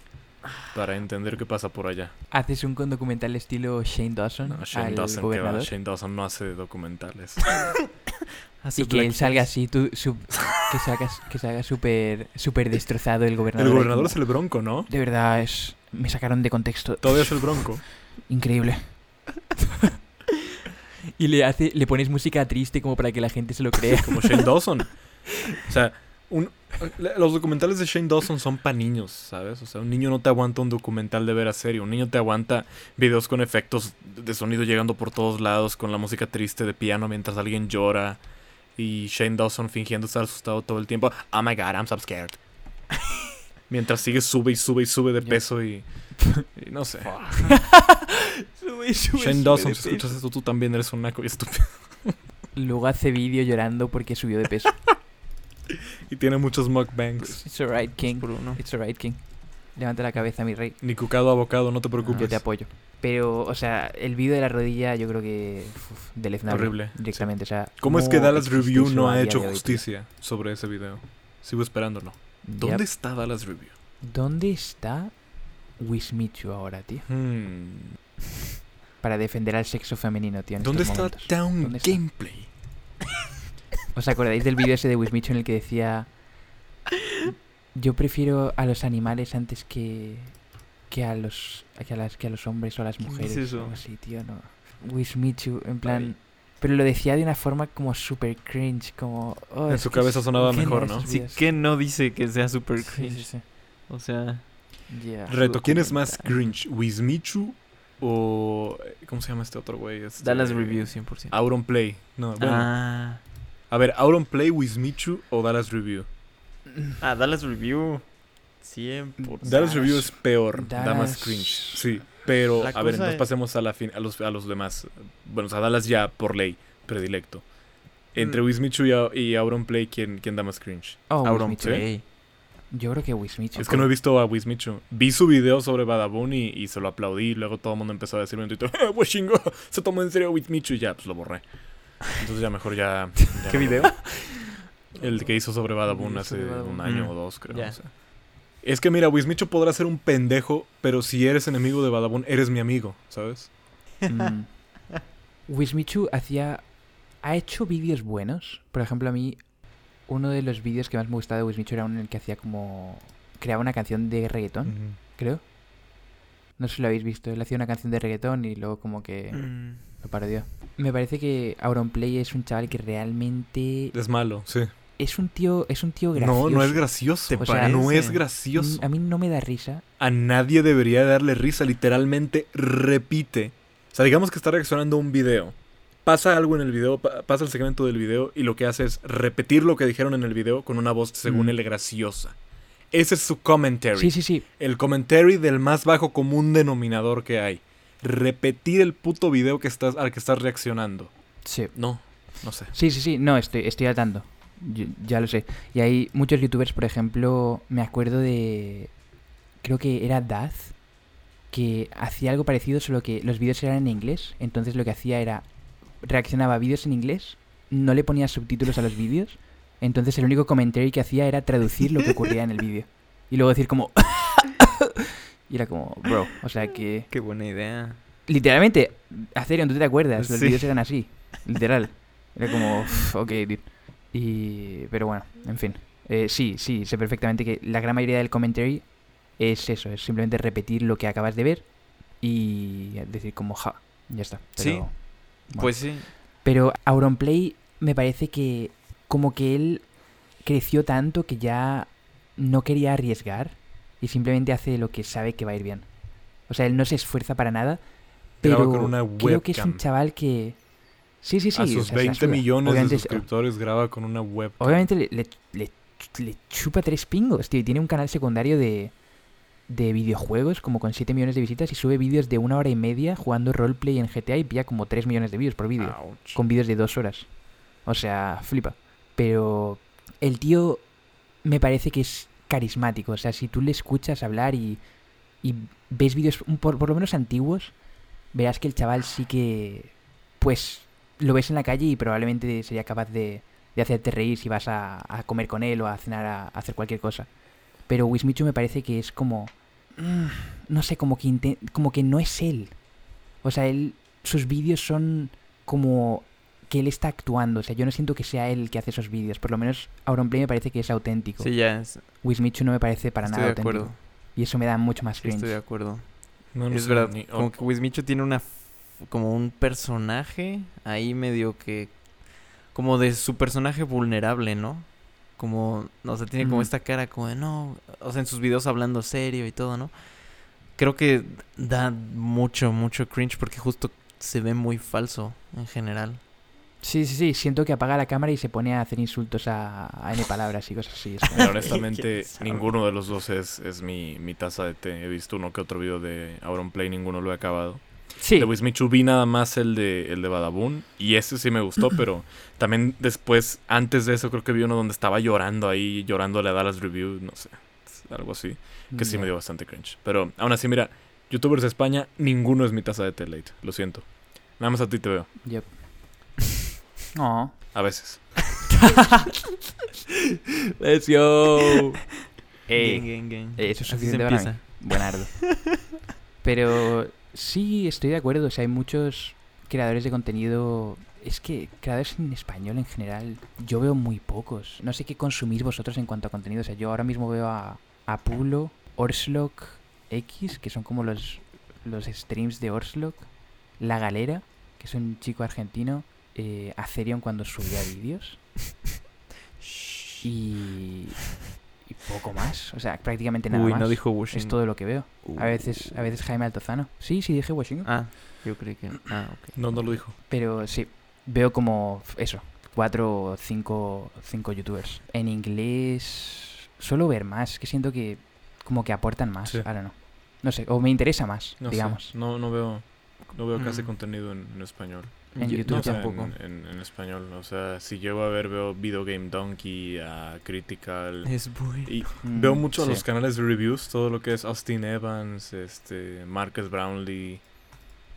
para entender qué pasa por allá. Haces un documental estilo Shane Dawson No, Shane al Dawson, gobernador. Shane Dawson no hace documentales. Hace Y que él salga así, tú, su- que salga, que salga súper súper destrozado el gobernador. El gobernador es el bronco, ¿no? De verdad, es me sacaron de contexto. Todavía es el bronco. Increíble. y le hace le pones música triste como para que la gente se lo crea. Como Shane Dawson. O sea, un- los documentales de Shane Dawson son para niños, ¿sabes? O sea, un niño no te aguanta un documental de veras serio. Un niño te aguanta videos con efectos de sonido llegando por todos lados, con la música triste de piano mientras alguien llora. Y Shane Dawson fingiendo estar asustado todo el tiempo. Oh my god, I'm so scared. Mientras sigue, sube y sube y sube de peso y, y no sé. Sube, sube, Shane sube Dawson, si escuchas esto, tú también eres un naco y estúpido. Luego hace vídeo llorando porque subió de peso. Y tiene muchos mukbangs. It's alright, King. Por uno. It's alright, King. Levanta la cabeza, mi rey. Ni cucado abocado, no te preocupes. Yo te apoyo. Pero, o sea, el vídeo de la rodilla yo creo que uf, deleznable. Horrible, Directamente, o sea... ¿Cómo es que Dallas Review no a ha hecho tío? justicia sobre ese video? Sigo esperándolo. ¿Dónde Yep. está Dallas Review? ¿Dónde está Wismichu ahora, tío? Hmm. Para defender al sexo femenino, tío. en ¿Dónde estos está momentos. Down ¿Dónde está? ¿Os acordáis del vídeo ese de Wismichu en el que decía... Yo prefiero a los animales antes que... Que a los... Que a, las, que a los hombres o a las ¿Quién mujeres. dice eso? o algo así, tío, no. Wismichu, en plan... Pero lo decía de una forma como super cringe, como... oh, En es su que cabeza es- sonaba ¿qué mejor, ¿no? Sí, que no dice que sea super cringe. sí, sí. O sea, Ya. Reto, ¿quién es más cringe? ¿Wismichu o... ¿Cómo se llama este otro güey? Este- Dallas Review 100%. Auron Play. No, bueno. Ah, A ver, Auron Play, Wismichu o Dallas Review. ah, Dallas Review 100%. Dallas Review es peor, da más Dallas- cringe. Sí, pero La a ver, entonces es- pasemos a, la fin- a, los, a los demás. Bueno, o sea, Dallas ya por ley, predilecto. Entre Mm. Wismichu y, y Auron Play, ¿quién, ¿quién da más cringe? Oh, Auron. Play. Yo creo que Wismichu. Es que no he visto a Wismichu. Vi su video sobre Badabun y, y se lo aplaudí. Y luego todo el mundo empezó a decirme en Twitter, ¡Eh, Washingo! Se tomó en serio a Wismichu y ya, pues lo borré. Entonces ya mejor ya... ya ¿Qué no video? El que hizo sobre Badabun hace Badabun. un año Mm. o dos, creo. Ya. o sea. Es que mira, Wismichu podrá ser un pendejo, pero si eres enemigo de Badabun, eres mi amigo, ¿sabes? Mm. Wismichu hacía... Ha hecho vídeos buenos. Por ejemplo, a mí... Uno de los vídeos que más me gustaba de Wismichu era uno en el que hacía como... Creaba una canción de reggaetón, creo. No sé si lo habéis visto. Él hacía una canción de reggaetón y luego como que Lo parodió. Me parece que Auronplay es un chaval que realmente... Es malo, sí. Es un tío, es un tío gracioso. No, no es gracioso. ¿Te O sea, no es gracioso. A mí no me da risa. A nadie debería darle risa. Literalmente repite. O sea, digamos que está reaccionando a un video. Pasa algo en el video, pa- pasa el segmento del video y lo que hace es repetir lo que dijeron en el video con una voz, según Mm. él, graciosa. Ese es su commentary. Sí, sí, sí. El commentary del más bajo común denominador que hay. Repetir el puto video que estás, al que estás reaccionando. Sí. No, no sé. Sí, sí, sí, no, estoy, estoy al tanto. Yo- ya lo sé. Y hay muchos youtubers, por ejemplo, me acuerdo de. Creo que era Daz, que hacía algo parecido, solo que los vídeos eran en inglés. Entonces lo que hacía era. Reaccionaba a vídeos en inglés, no le ponía subtítulos a los vídeos. Entonces el único comentario que hacía era traducir lo que ocurría en el vídeo. Y luego decir como. y era como, bro, o sea que. Qué buena idea. Literalmente, Atherion, ¿tú te acuerdas? Los Sí. vídeos eran así, literal. Era como, "Uf, ok, dude. Y, pero bueno, en fin. Eh, sí, sí, sé perfectamente que la gran mayoría del commentary es eso, es simplemente repetir lo que acabas de ver y decir como, ja, ya está. Sí, Pero, bueno. Pues sí. Pero Auronplay me parece que como que él creció tanto que ya no quería arriesgar y simplemente hace lo que sabe que va a ir bien. O sea, él no se esfuerza para nada, pero con una creo que es un webcam. chaval que... Sí, sí, sí. a o sus sea, la 20 suda. millones Obviamente de es- suscriptores graba con una web. Obviamente le, le- le- le chupa tres pingos, tío. Y tiene un canal secundario de, de videojuegos, como con 7 millones de visitas, y sube vídeos de una hora y media jugando roleplay en GTA y pilla como 3 millones de vídeos por vídeo. Con vídeos de dos horas. O sea, flipa. Pero el tío me parece que es carismático. O sea, si tú le escuchas hablar y, y ves vídeos por, lo menos antiguos, verás que el chaval sí que, pues, lo ves en la calle y probablemente sería capaz de, de hacerte reír si vas a, comer con él o a cenar, a, a hacer cualquier cosa. Pero Wismichu me parece que es como, mm, no sé, como que, como que no es él. O sea, él, sus vídeos son como que él está actuando. O sea, yo no siento que sea él el que hace esos vídeos. Por lo menos Auronplay me parece que es auténtico. Sí, ya. es- Wismichu no me parece para estoy nada de auténtico. acuerdo. Y eso me da mucho más Sí, cringe. estoy de acuerdo. No, no es sé verdad. ni- Como que Wismicho tiene una. Como un personaje ahí medio que. Como de su personaje vulnerable, ¿no? Como. O sea, tiene como esta cara como de no. O sea, en sus videos hablando serio y todo, ¿no? Creo que da mucho, mucho cringe porque justo se ve muy falso en general. Sí, sí, sí. Siento que apaga la cámara y se pone a hacer insultos a, a N palabras y cosas así. Mira, honestamente, ninguno de los dos es, es mi, mi taza de té. He visto uno que otro video de Auronplay, ninguno lo he acabado. Sí. De Wismichu vi nada más el de, el de Badabun. Y ese sí me gustó, pero también después, antes de eso, creo que vi uno donde estaba llorando ahí, llorándole a Dallas Review, no sé, algo así. Que sí Ya. me dio bastante cringe. Pero aún así, mira, youtubers de España, ninguno es mi taza de té late. Lo siento. Nada más a ti te veo. Yep. No. A veces. ¡Let's go! Eh, Gang, gang, gang. eh, eso es Así suficiente para mí. Buenardo. Pero sí, estoy de acuerdo. O sea, hay muchos creadores de contenido. Es que creadores en español en general, yo veo muy pocos. No sé qué consumís vosotros en cuanto a contenido. O sea, yo ahora mismo veo a, a Pulo, Orslok X, que son como los, los streams de Orslok. La Galera, que es un chico argentino. Eh, Acerion cuando subía vídeos. Y, y poco más. O sea, prácticamente nada Uy, más. no dijo Washington. Es todo lo que veo. A veces, a veces Jaime Altozano. Sí, sí, dije Washington. Ah, yo creí que. Ah, ok. No, no lo dijo. Pero sí, veo como eso, cuatro o cinco, cinco youtubers. En inglés suelo ver más, que siento que como que aportan más. Sí. Ahora no. No sé, o me interesa más, No sé, digamos. No, no veo, no veo casi Mm. contenido en, en español. En Yo- YouTube No, o sea, tampoco. En, en- en español. O sea, si llego a ver, veo Video Game Donkey, a Critical. Es muy. Y Mm, veo mucho sí. los canales de reviews, todo lo que es Austin Evans, este, Marcus Brownlee,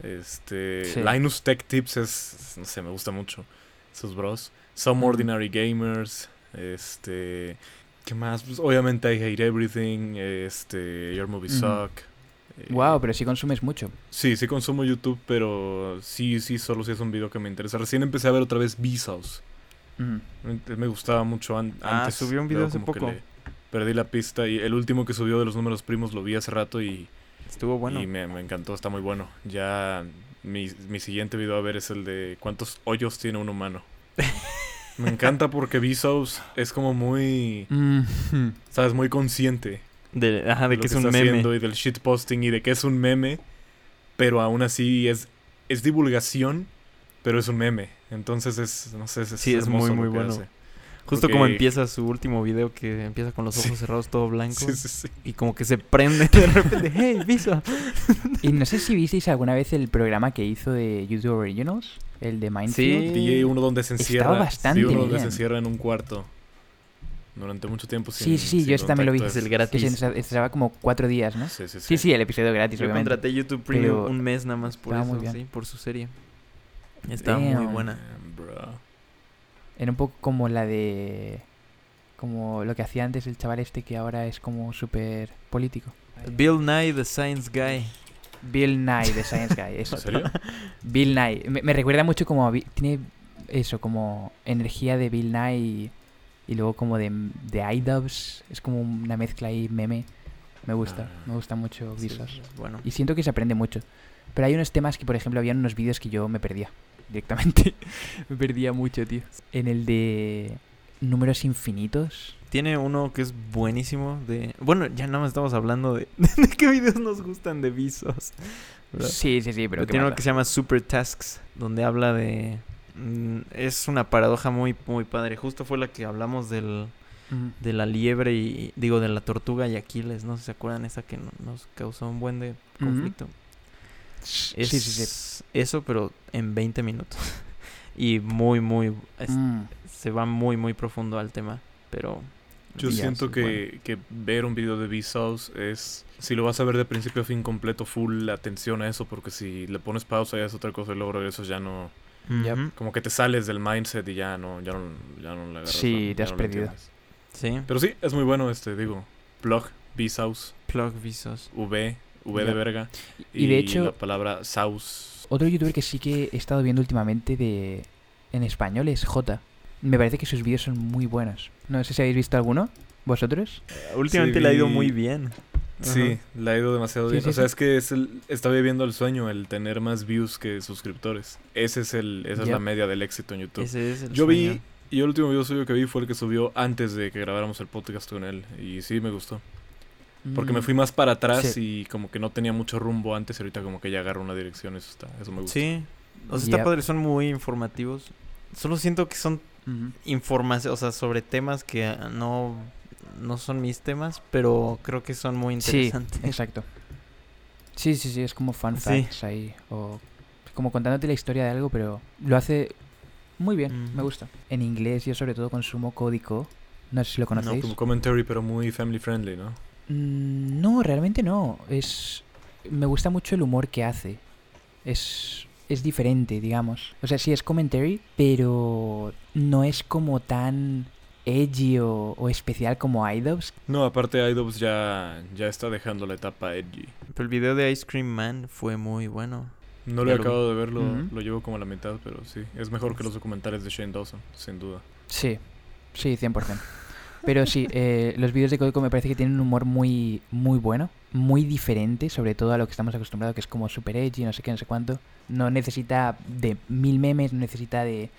este, Sí. Linus Tech Tips es, no sé, me gusta mucho. Esos bros. Some Mm. Ordinary Gamers, este, ¿qué más? Pues, obviamente I Hate Everything, este, Your Movie. Suck. Eh, Wow, pero sí consumes mucho. Sí, sí consumo YouTube, pero sí, sí, solo si es un video que me interesa. Recién empecé a ver otra vez Vsauce. Mm. Me, gustaba mucho an- Ah, antes. subió un video hace poco. perdí la pista y el último que subió de los números primos lo vi hace rato y, Estuvo bueno. y me, me encantó, está muy bueno. Ya mi, mi siguiente video a ver es el de cuántos hoyos tiene un humano. me encanta porque Vsauce es como muy, sabes, muy consciente De, ajá, de lo que es está un meme. haciendo y del shitposting y de que es un meme, pero aún así es, es divulgación, pero es un meme. Entonces es, no sé, es, Sí, es muy, muy que bueno. hace. Justo Porque- como empieza su último video que empieza con los ojos Sí. cerrados todo blanco Sí, sí, sí. y como que se prende de repente, hey, Visa. Y no sé si visteis alguna vez el programa que hizo de YouTube Originals, el de Mindfield. Sí. Vi uno donde se Estaba encierra. bastante vi uno donde se bien. encierra en un cuarto. Durante mucho tiempo sin Sí, sí, sí, sin yo ese también lo vi. Es el Que gratis. se entra- entraba como cuatro días, ¿no? Sí, sí, sí. Sí, sí, el episodio gratis, Yo obviamente. contraté YouTube Premium Pero un mes nada más por estaba eso, muy bien. sí, por su serie. Estaba muy Damn. buena. Damn, bro. Era un poco como la de... Como lo que hacía antes el chaval este que ahora es como súper político. Bill Nye, the Science Guy. Bill Nye, de Science Guy. Eso. ¿En serio? Bill Nye. Me, me recuerda mucho como... a Tiene eso, como energía de Bill Nye y, y luego como de, de iDubbbz. Es como una mezcla ahí meme. Me gusta, Ah. me gusta mucho Sí, Vsauce. es bueno. Y siento que se aprende mucho. Pero hay unos temas que, por ejemplo, habían unos vídeos que yo me perdía directamente. me perdía mucho, tío. En el de números infinitos. Tiene uno que es buenísimo de... Bueno, ya nada más estamos hablando de, de qué videos nos gustan de Visos. Sí, sí, sí, pero, ¿qué tiene uno que se llama Super Tasks, donde habla de... mm, es una paradoja muy, muy padre. Justo fue la que hablamos del, de la liebre y... Digo, de la tortuga y Aquiles, ¿no? ¿Se acuerdan? Esa que no- nos causó un buen de conflicto. Sí, Es sí, sí. eso, pero en 20 minutos. y muy, muy... es- Mm, Se va muy, muy profundo al tema, pero... Yo Ya, siento que, bueno. que ver un video de Vsauce es... Si lo vas a ver de principio a fin completo, full atención a eso, porque si le pones pausa ya es otra cosa y luego regresas ya no... Como que te sales del mindset y ya no, ya no, ya no le agarras. Sí, la- te has no perdido. Sí, Pero sí, es muy bueno este, digo. Plug, Vsauce, plug visos. V, V de verga. Y de hecho- la palabra sauce. Otro youtuber que sí que he estado viendo últimamente de en español es J. Me parece que sus vídeos son muy buenos. No sé si habéis visto alguno, vosotros. Últimamente Sí, le ha ido muy bien. Sí, le ha ido demasiado Sí, bien. sí, o sea, sí. es que es el, está viviendo el sueño, el tener más views que suscriptores. Ese es el, esa es la media del éxito en YouTube. Ese es el Yo sueño. vi, y el último video suyo que vi fue el que subió antes de que grabáramos el podcast con él. Y sí, me gustó. Porque me Mm, fui más para atrás Sí. y como que no tenía mucho rumbo antes y ahorita como que ya agarro una dirección. Eso, está, eso me gusta. Sí. O sea, está padre, son muy informativos. Solo siento que son información, o sea, sobre temas que no, no son mis temas, pero creo que son muy Sí, interesantes. exacto. Sí, sí, sí, es como fun Sí. facts ahí. O como contándote la historia de algo, pero lo hace muy bien, me gusta. En inglés yo sobre todo consumo código. No sé si lo No, conocéis. como commentary, pero muy family friendly, ¿no? Mm, No, realmente no. Es. Me gusta mucho el humor que hace. Es. Es diferente, digamos. O sea, sí es commentary, pero no es como tan edgy o, o especial como iDubbbz. No, aparte iDubbbz ya, ya está dejando la etapa edgy. Pero el video de Ice Cream Man fue muy bueno. No lo he acabado de verlo, lo llevo como a la mitad, pero sí. Es mejor que los documentales de Shane Dawson, sin duda. Sí, sí, 100%. Pero sí, eh, los vídeos de Código me parece que tienen un humor muy, muy bueno, muy diferente, sobre todo a lo que estamos acostumbrados, que es como super edgy, no sé qué, no sé cuánto. No necesita de mil memes, no necesita de,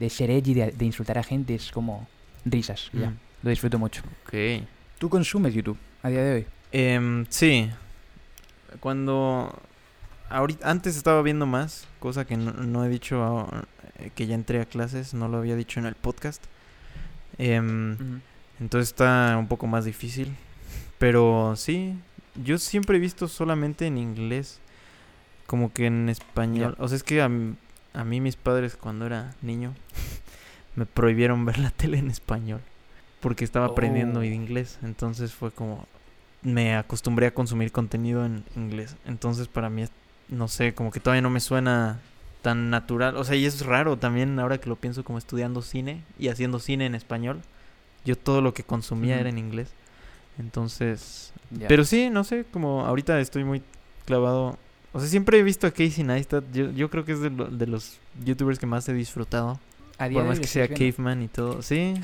de ser edgy, de, de insultar a gente, es como risas, ya. Mm. Lo disfruto mucho. Ok. ¿Tú consumes YouTube a día de hoy? Em, sí. Cuando... Ahorita, antes estaba viendo más, cosa que no, no he dicho eh, que ya entré a clases, no lo había dicho en el podcast. Em, Entonces está un poco más difícil. Pero sí, yo siempre he visto solamente en inglés. Como que en español. O sea, es que a, a mí mis padres cuando era niño me prohibieron ver la tele en español. Porque estaba aprendiendo Oh. inglés. Entonces fue como... Me acostumbré a consumir contenido en inglés. Entonces para mí, no sé, como que todavía no me suena tan natural. O sea, y es raro también ahora que lo pienso como estudiando cine y haciendo cine en español. Yo todo lo que consumía era en inglés. Entonces... Pero sí, no sé, como ahorita estoy muy clavado. O sea, siempre he visto a Casey Neistat. Yo, yo creo que es de, lo- de los youtubers que más he disfrutado. A día Por más que sea? Caveman y todo. Sí.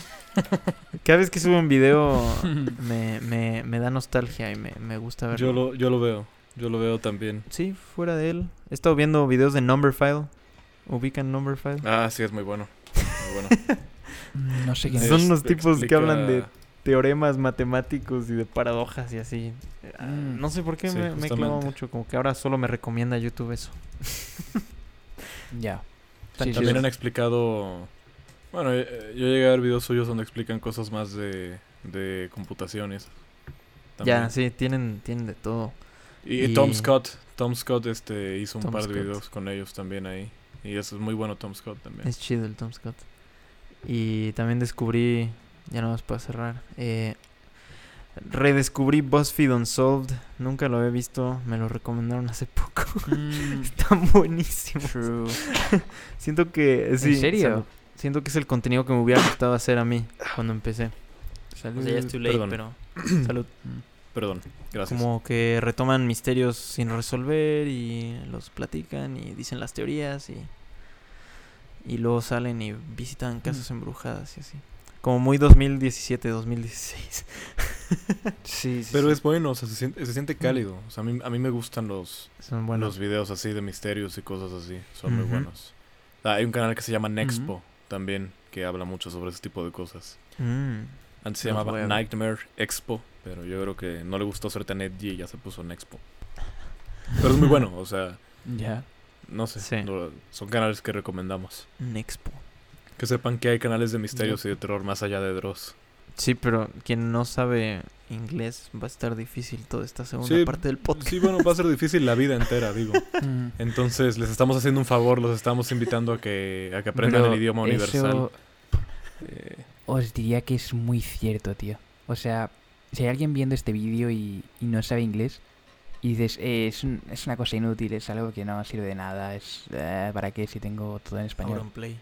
Cada vez que subo un video me, me, me da nostalgia y me, me gusta verlo. Yo lo, yo lo veo, yo lo veo también. Sí, fuera de él. He estado viendo videos de Numberphile. ¿Ubican Numberphile? Ah, sí, es muy bueno. Muy bueno. No sé quién Son es. unos tipos que hablan de teoremas matemáticos y de paradojas y así. Ah, Mm. No sé por qué Sí, me, me clavo mucho. Como que ahora solo me recomienda YouTube eso. Ya. También sí. han explicado... Bueno, eh, yo llegué a ver videos suyos donde explican cosas más de, de computaciones. Ya, sí, tienen, tienen de todo. Y, Y- Tom Scott, Tom Scott este hizo un Tom par Scott. de videos con ellos también ahí. Y eso es muy bueno Tom Scott también. Es chido el Tom Scott. Y también descubrí, ya no más para cerrar, eh, redescubrí BuzzFeed Unsolved. Nunca lo había visto, me lo recomendaron hace poco. Mm, Están buenísimos. true. Siento que... Sí, serio? salud. Siento que es el contenido que me hubiera gustado hacer a mí cuando empecé. Salud. O sea, ya es too late, Perdón. pero... Salud. Perdón, gracias. Como que retoman misterios sin resolver y los platican y dicen las teorías y, y luego salen y visitan casas embrujadas y así. Como muy 2017, 2016. Sí, sí, Pero sí. es bueno, o sea, se siente, se siente cálido. O sea, a mí, a mí me gustan los, Son buenos. los videos así de misterios y cosas así. Son muy buenos. Ah, hay un canal que se llama Nexpo también, que habla mucho sobre ese tipo de cosas. Mm. Antes se llamaba a. Nightmare Expo, pero yo creo que no le gustó ser tan edgy y ya se puso Nexpo. Pero es muy bueno, o sea, Ya. no sé. Sí. son canales que recomendamos. Nexpo. Que sepan que hay canales de misterios y de terror más allá de Dross. Sí, pero quien no sabe inglés va a estar difícil toda esta segunda Sí, parte del podcast. Sí, bueno, va a ser difícil la vida entera, digo. Mm. Entonces, les estamos haciendo un favor, los estamos invitando a que, a que aprendan Pero el idioma universal. eso Eh, os diría que es muy cierto, tío. O sea, si hay alguien viendo este vídeo y, y no sabe inglés y dices, eh, es, un- es una cosa inútil, es algo que no sirve de nada, es eh, para qué si tengo todo en español. Auronplay.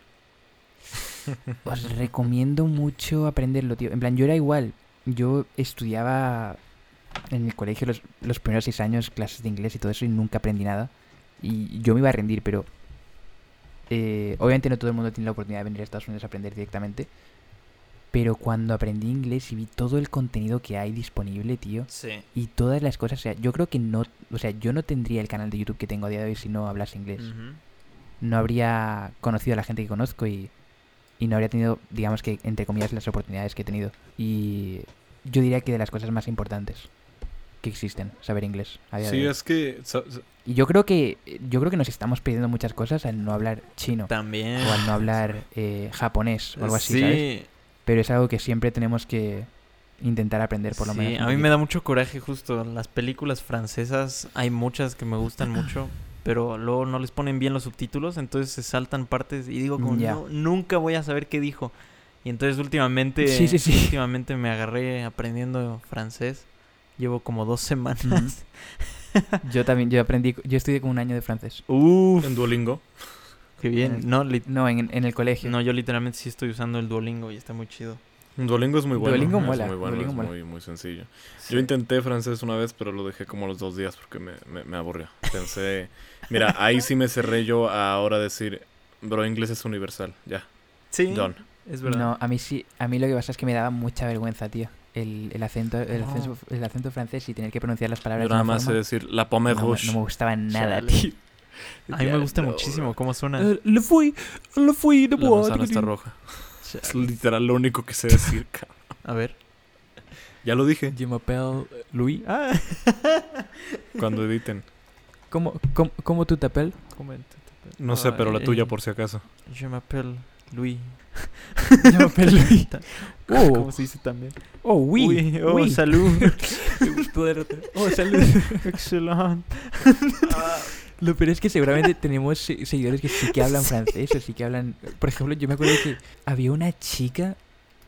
Os recomiendo mucho aprenderlo, tío. En plan, yo era igual. Yo estudiaba en el colegio los, los primeros seis años clases de inglés y todo eso y nunca aprendí nada. Y yo me iba a rendir, pero eh, obviamente no todo el mundo tiene la oportunidad de venir a Estados Unidos a aprender directamente. Pero cuando aprendí inglés y vi todo el contenido que hay disponible, tío, Sí. y todas las cosas, o sea, yo creo que no, o sea, yo no tendría el canal de YouTube que tengo a día de hoy si no hablase inglés no habría conocido a la gente que conozco y, y no habría tenido, digamos que, entre comillas, las oportunidades que he tenido. Y yo diría que de las cosas más importantes que existen, saber inglés. A día de sí, hoy. es que Y yo creo que yo creo que nos estamos perdiendo muchas cosas al no hablar chino También. o al no hablar eh, japonés o algo así, sí, ¿sabes? Pero es algo que siempre tenemos que intentar aprender por lo sí, menos. a mí me da mucho coraje justo. Las películas francesas, hay muchas que me gustan mucho, pero luego no les ponen bien los subtítulos, entonces se saltan partes y digo como, Ya. "No, nunca voy a saber qué dijo. Y entonces últimamente, Sí, sí, sí. últimamente me agarré aprendiendo francés. Llevo como dos semanas. Yo también, yo aprendí, yo estudié como un año de francés. Uf, en Duolingo. qué bien. No, No, en, en el colegio. no, yo literalmente sí estoy usando el Duolingo y está muy chido. Duolingo es muy bueno. Duolingo es mola, muy bueno, Duolingo es mola. muy, muy sencillo. Yo intenté francés una vez, pero lo dejé como los dos días porque me, me, me aburrió. Pensé, mira, ahí sí me cerré yo a ahora decir, bro, inglés es universal, ya, Sí, done. es verdad. No, a mí sí, a mí lo que pasa es que me daba mucha vergüenza, tío. El, el acento, el, No. acento, el acento francés y tener que pronunciar las palabras Yo nada más sé decir la pomme no, me- rouge. no me gustaba nada, Chale. tío. A mí me gusta no, muchísimo cómo suena. Eh, Le fui, le fui, de La manzana está roja. Es literal lo único que sé decir, cabrón. A ver. Ya lo dije, Je m'appelle Louis. Ah. cuando editen. ¿Cómo, cómo, cómo tú te apel? No sé, pero la Ay, tuya eh, por si acaso. Je m'appelle Louis. Je m'appelle Louis. Oh, ¿Cómo se dice también? oh, oui, Uy, oh, oui. salud. Oh, salud. Excelente. Lo peor es que seguramente tenemos se- seguidores que sí que hablan francés o sí que hablan... Por ejemplo, yo me acuerdo que había una chica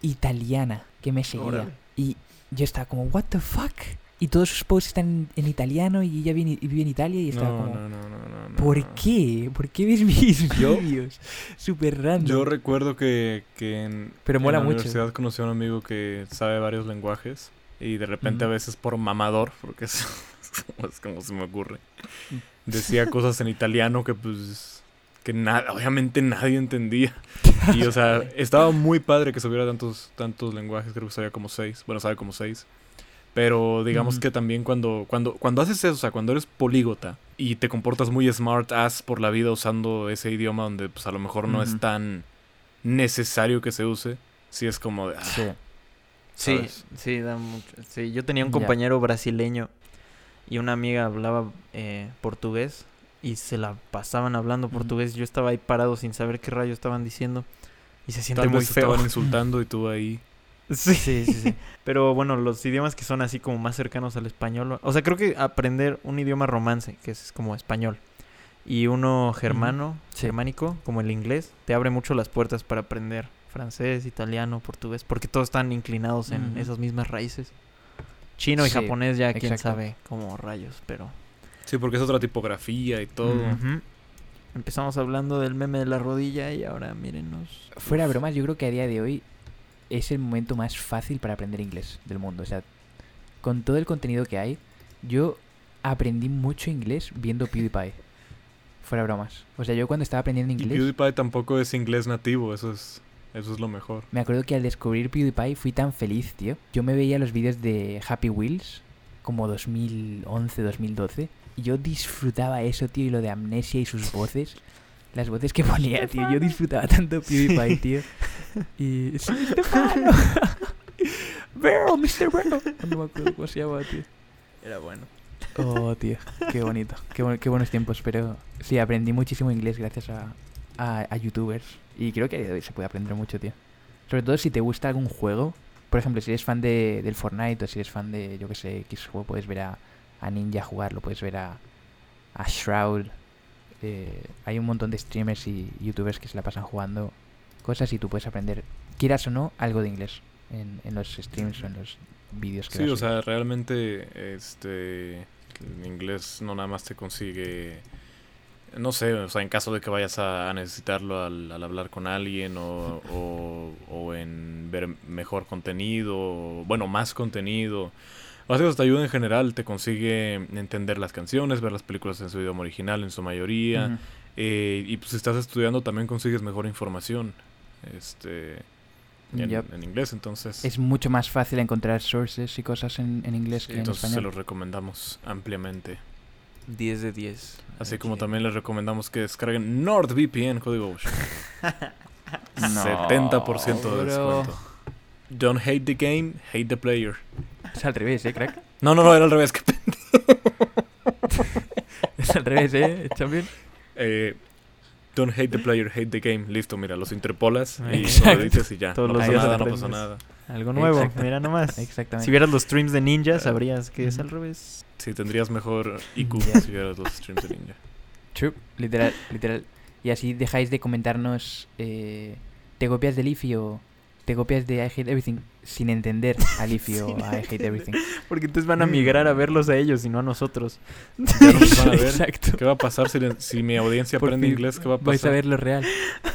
italiana que me seguía. Órale. Y yo estaba como, what the fuck? Y todos sus posts están en italiano y ella vive, vive en Italia y estaba No, como... no, no, no, no, no, ¿Por qué? ¿Por qué ves mis vídeos? Súper random. Yo recuerdo que, que en, Pero en mola la mucho. universidad conocí a un amigo que sabe varios lenguajes y de repente Ujú. a veces por mamador, porque es, es como se me ocurre, Mm. Decía cosas en italiano que pues que nada, obviamente nadie entendía. Y o sea, estaba muy padre que subiera tantos tantos lenguajes, creo que sabía como seis, bueno, sabe como seis. Pero digamos que también cuando, cuando, cuando haces eso, o sea, cuando eres polígota y te comportas muy smart ass por la vida usando ese idioma donde pues a lo mejor no es tan necesario que se use, sí es como de... ah, Sí. Sí, ¿sabes? sí, da mucho. Sí, yo tenía un compañero brasileño y una amiga hablaba eh, portugués y se la pasaban hablando portugués. Yo estaba ahí parado sin saber qué rayo estaban diciendo y se siente Tal muy vez feo. estaban insultando y tú ahí... Sí. Sí, sí, sí. Pero bueno, los idiomas que son así como más cercanos al español. O sea, creo que aprender un idioma romance, que es como español, y uno germano, Sí. germánico, como el inglés, te abre mucho las puertas para aprender francés, italiano, portugués, porque todos están inclinados en esas mismas raíces. Chino y Sí, japonés ya quién exacto. sabe como rayos, pero... Sí, porque es otra tipografía y todo. Ujú. Empezamos hablando del meme de la rodilla y ahora mírenos. Fuera bromas, yo creo que a día de hoy es el momento más fácil para aprender inglés del mundo. O sea, con todo el contenido que hay, yo aprendí mucho inglés viendo PewDiePie. Fuera bromas. O sea, yo cuando estaba aprendiendo Y inglés... PewDiePie tampoco es inglés nativo, eso es... Eso es lo mejor. Me acuerdo que al descubrir PewDiePie fui tan feliz, tío. Yo me veía los vídeos de Happy Wheels, como 2011, 2012. Y yo disfrutaba eso, tío, y lo de Amnesia y sus voces. Las voces que ponía, tío. Yo disfrutaba tanto PewDiePie, tío. Y... ¡Sí, Stefano! ¡Vero, Mr. Vero! No me acuerdo cómo se llama, tío. Era bueno. Oh, tío, qué bonito, qué, bu- qué buenos tiempos, pero sí, aprendí muchísimo inglés gracias a, a, a youtubers y creo que a día de hoy se puede aprender mucho, tío. Sobre todo si te gusta algún juego, por ejemplo, si eres fan de, del Fortnite o si eres fan de, yo que sé, X juego, puedes ver a, a Ninja jugarlo, puedes ver a, a Shroud. eh, hay un montón de streamers y youtubers que se la pasan jugando cosas y tú puedes aprender, quieras o no, algo de inglés en, en los streams o en los vídeos que Sí, o sea, realmente este inglés no nada más te consigue no sé, o sea, en caso de que vayas a, necesitarlo al, al hablar con alguien o, o, o en ver mejor contenido, o, bueno, más contenido. Sea, te ayuda en general, te consigue entender las canciones, ver las películas en su idioma original en su mayoría. Eh, y pues si estás estudiando también consigues mejor información este en, inglés, entonces... Es mucho más fácil encontrar sources y cosas en, en inglés que en Entonces se español. los recomendamos ampliamente. 10 de 10. Así como también les recomendamos que descarguen NordVPN, código Ocean. No, 70% de bro. descuento. Don't hate the game, hate the player. Es al revés, ¿eh, crack? No, no, no, era al revés. que Es al revés, ¿eh, champion? eh, don't hate the player, hate the game. Listo, mira, los interpolas y lo dices y ya. Todos no los pasa días nada, no pasa nada. Algo nuevo, Exacto. mira nomás. Exactamente. Si vieras los streams de Ninja, sabrías que es al revés. Sí, tendrías mejor IQ Ya. si vieras los streams de Ninja. True, literal, literal. Y así dejáis de comentarnos, eh, ¿te copias de Leafy o te copias de I Hate Everything? Sin entender a Leafy o a I Hate Everything. Porque entonces van a migrar a verlos a ellos y no a nosotros. Ya nos van a ver. Exacto. ¿Qué va a pasar si, si mi audiencia Por aprende inglés? ¿Qué va a Vais a pasar? ver lo real.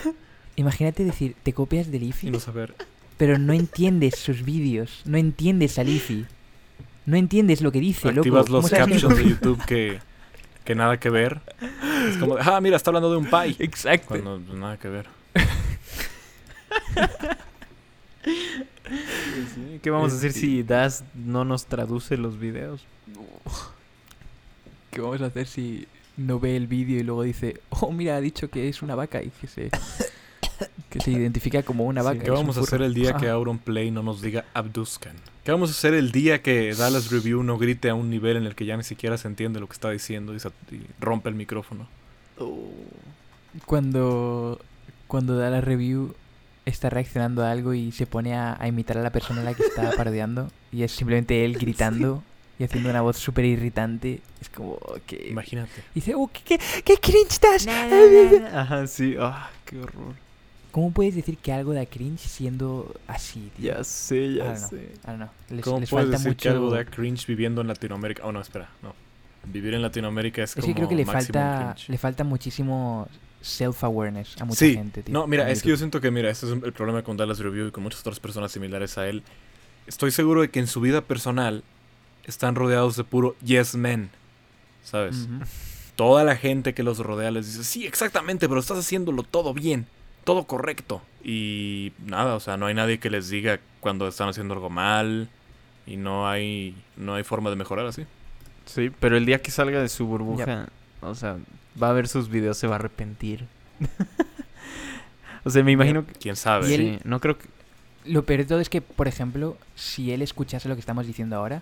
Imagínate decir, te copias de Y Leafy, no saber. Pero no entiendes sus vídeos, no entiendes a Leafy. No entiendes lo que dice, loco. Activas ¿Cómo los captions de YouTube que, que nada que ver. Es como, ah, mira, está hablando de un pie. Exacto. Cuando nada que ver. ¿Qué vamos a hacer Este- si Das no nos traduce los videos? ¿Qué vamos a hacer si no ve el vídeo y luego dice, oh, mira, ha dicho que es una vaca y que se, que se identifica como una Sí, vaca? ¿Qué es un vamos a furro"? hacer el día que Ah. Auron Play no nos diga Abduscan? ¿Qué vamos a hacer el día que Dallas Review no grite a un nivel en el que ya ni siquiera se entiende lo que está diciendo y, se- y rompe el micrófono? Cuando, cuando da la review está reaccionando a algo y se pone a, a imitar a la persona a la que está parodiando y es simplemente él gritando y haciendo una voz súper irritante. Es como que... Imagínate. Dice, oh, ¿qué, qué, qué cringe estás? Ajá, sí. Ah, qué horror. ¿Cómo puedes decir que algo da cringe siendo así, tío? Ya sé, ya know. sé. I don't know. Les, ¿Cómo les puedes falta decir mucho... que algo da cringe viviendo en Latinoamérica? Oh, no, espera, no. Vivir en Latinoamérica es, Es como que creo que le falta, cringe. le falta muchísimo self-awareness a mucha Sí, gente, tío. No, mira, es que yo siento que, mira, este es el problema con Dallas Review y con muchas otras personas similares a él. Estoy seguro de que en su vida personal están rodeados de puro yes men, ¿sabes? Toda la gente que los rodea les dice, sí, exactamente, pero estás haciéndolo todo bien, todo correcto. Y nada, o sea, no hay nadie que les diga cuando están haciendo algo mal y no hay, no hay forma de mejorar así. Sí, pero el día que salga de su burbuja, o sea, va a ver sus videos, se va a arrepentir. o sea, me imagino que... ¿Quién sabe? Sí, no creo que... Lo peor de todo es que, por ejemplo, si él escuchase lo que estamos diciendo ahora,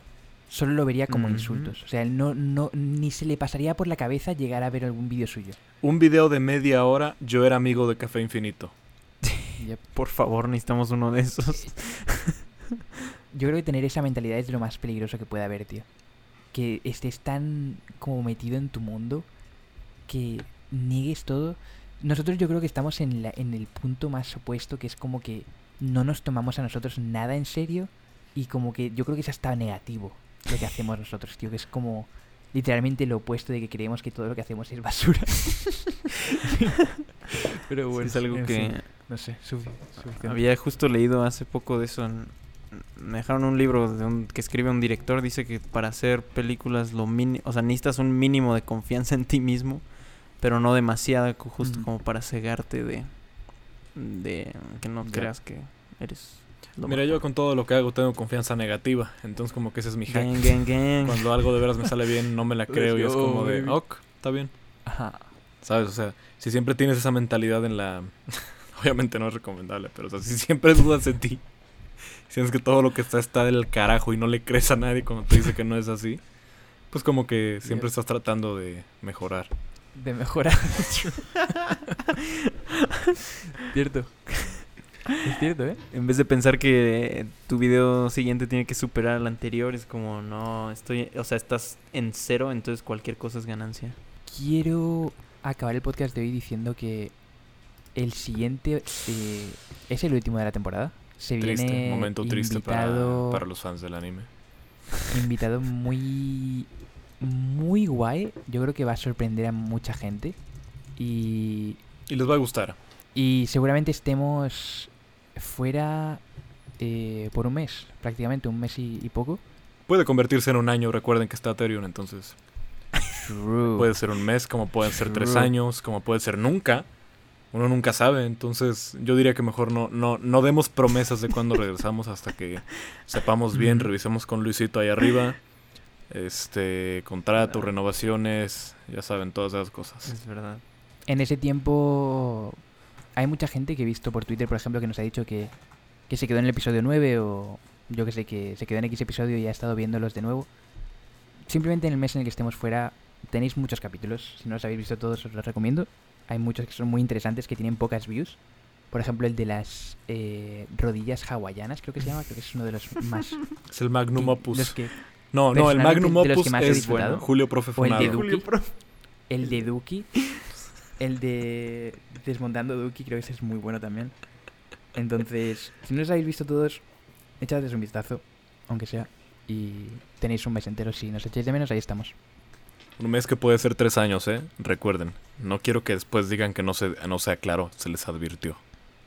solo lo vería como insultos. O sea, él no, no, ni se le pasaría por la cabeza llegar a ver algún vídeo suyo. Un video de media hora, yo era amigo de Café Infinito. Yep. Por favor, necesitamos uno de esos. Yo creo que tener esa mentalidad es lo más peligroso que puede haber, tío. Que estés tan como metido en tu mundo que niegues todo. Nosotros yo creo que estamos en, la, en el punto más opuesto, que es como que no nos tomamos a nosotros nada en serio y como que yo creo que es hasta negativo lo que hacemos nosotros, tío, que es como literalmente lo opuesto de que creemos que todo lo que hacemos es basura. Pero Sí, bueno, es algo que... fin, no sé. Había justo leído hace poco de eso. en- me dejaron un libro de un, que escribe un director. Dice que para hacer películas, lo mini, o sea, necesitas un mínimo de confianza en ti mismo, pero no demasiada, justo Ujú. como para cegarte de, de que no creas que eres lo Mira, mejor. yo con todo lo que hago tengo confianza negativa. Entonces, como que ese es mi hack. Gang, gang, gang. Cuando algo de veras me sale bien, no me la creo y es como de, ok, está bien. Ajá. ¿Sabes? O sea, si siempre tienes esa mentalidad en la... Obviamente no es recomendable, pero o sea, si siempre dudas en ti, si sientes que todo lo que está está del carajo y no le crees a nadie cuando te dice que no es así, pues como que siempre estás tratando de mejorar. De mejorar. cierto. Es cierto, ¿eh? En vez de pensar que tu video siguiente tiene que superar al anterior, es como, no, estoy, o sea, estás en cero, entonces cualquier cosa es ganancia. Quiero acabar el podcast de hoy diciendo que el siguiente eh, es el último de la temporada. Se Triste, viene momento triste para, invitado, para los fans del anime. invitado muy muy guay. Yo creo que va a sorprender a mucha gente y Y les va a gustar. y seguramente estemos fuera eh, por un mes, prácticamente un mes y, y poco. Puede convertirse en un año, recuerden que está Ethereum, entonces True. puede ser un mes, como pueden ser tres años, como puede ser nunca. Uno nunca sabe, entonces yo diría que mejor no, no, no demos promesas de cuándo regresamos hasta que sepamos bien, revisemos con Luisito ahí arriba. Este, contrato, renovaciones, ya saben, todas esas cosas. Es verdad. En ese tiempo hay mucha gente que he visto por Twitter, por ejemplo, que nos ha dicho que, que se quedó en el episodio 9 o yo que sé, que se quedó en X episodio y ha estado viéndolos de nuevo. Simplemente en el mes en el que estemos fuera tenéis muchos capítulos. Si no los habéis visto todos os los recomiendo. Hay muchos que son muy interesantes, que tienen pocas views. Por ejemplo, el de las eh, rodillas hawaianas, creo que se llama, creo que es uno de los más... Es el Magnum Opus. los que- no, no, el Magnum de los que Opus más he es disfrutado. bueno. Julio Profe O el de Funado. Duki. El de Duki. El de Desmontando Duki, creo que ese es muy bueno también. Entonces, si no os habéis visto todos, echadles un vistazo, aunque sea. Y tenéis un mes entero. Si nos echáis de menos, ahí estamos. Un mes que puede ser tres años, ¿eh? Recuerden, no quiero que después digan que no se, no sea claro, se les advirtió.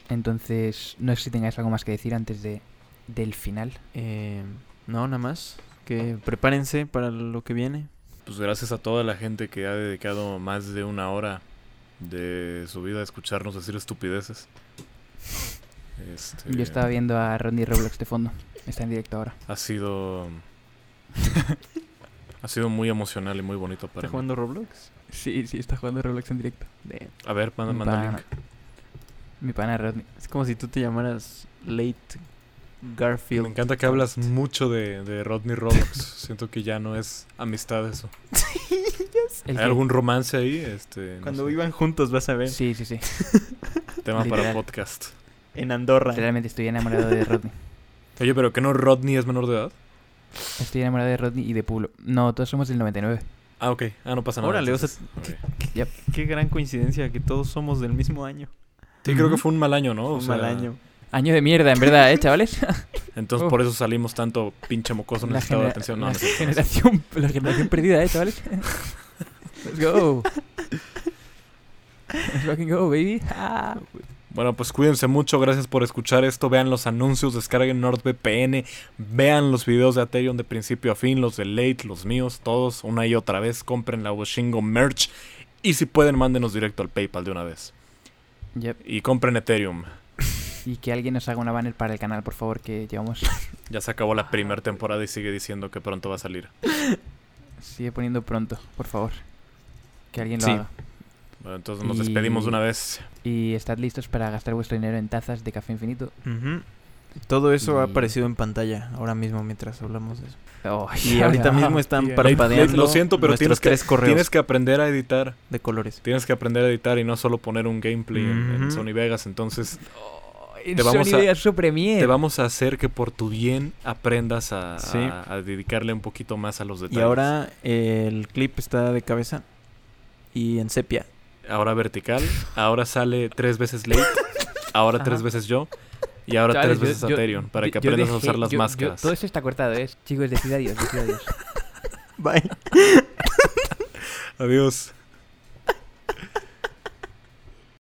Entonces, no sé si tengáis algo más que decir antes de del final. Eh, no, nada más. Que prepárense para lo que viene. Pues gracias a toda la gente que ha dedicado más de una hora de su vida escucharnos decir estupideces. Este, Yo estaba viendo a Rodney Roblox de fondo. Está en directo ahora. Ha sido... ha sido muy emocional y muy bonito para ¿Está mí. jugando Roblox? Sí, sí, está jugando Roblox en directo. De A ver, manda, mi manda pana- link. Mi pana Rodney. Es como si tú te llamaras Late Me Garfield. encanta que hablas mucho de, de Rodney Roblox. Siento que ya no es amistad eso. El ¿Hay algún romance ahí? Este, no Cuando sé. vivan juntos vas a ver. Sí, sí, sí. Tema para podcast. En Andorra. Realmente estoy enamorado de Rodney. Oye, pero que no Rodney es menor de edad. Estoy enamorado de Rodney y de Pulo. No, todos somos del 99. Ah, ok. Ah, no pasa nada. Órale, o sea, entonces, ¿qué, gran coincidencia que todos somos del mismo año. Sí, creo que fue un mal año, ¿no? Un sea, mal año. Año de mierda, en verdad, ¿eh, chavales? Entonces por eso salimos tanto pinche mocoso necesitado de genera- atención. No, la no sé. generación, la generación perdida, ¿eh, chavales? Let's go. Let's fucking go, baby. Ah. Bueno, pues cuídense mucho. Gracias por escuchar esto. Vean los anuncios, descarguen NordVPN. Vean los videos de Aterion de principio a fin, los de Late, los míos, todos, una y otra vez. Compren la Washingo merch. Y si pueden, mándenos directo al PayPal de una vez. Yep. Y compren Ethereum. Y que alguien nos haga una banner para el canal, por favor, que llevamos... Ya se acabó la primera temporada y sigue diciendo que pronto va a salir. Sigue poniendo pronto, por favor. Que alguien lo Sí. haga. Bueno, entonces nos Y- despedimos de una vez. Y estad listos para gastar vuestro dinero en tazas de café infinito. Todo eso ha aparecido en pantalla ahora mismo mientras hablamos de eso. Oh, Y ahorita mismo están tío. parpadeando. Lo siento, pero tienes que, tres correos tienes que aprender a editar. de colores. Tienes que aprender a editar y no solo poner un gameplay en-. Sony Vegas. Entonces En Te vamos Sony a- te vamos a hacer que por tu bien aprendas a, Sí. a- a dedicarle un poquito más a los detalles. Y ahora eh, el clip está de cabeza y en sepia. Ahora vertical, ahora sale tres veces late, ahora tres veces yo y ahora Chavales, tres veces yo- yo- Aterion para yo- que aprendas a usar las yo- yo- máscaras. todo esto está cortado, ¿eh? Chicos, decid adiós, decid adiós. Bye. Adiós.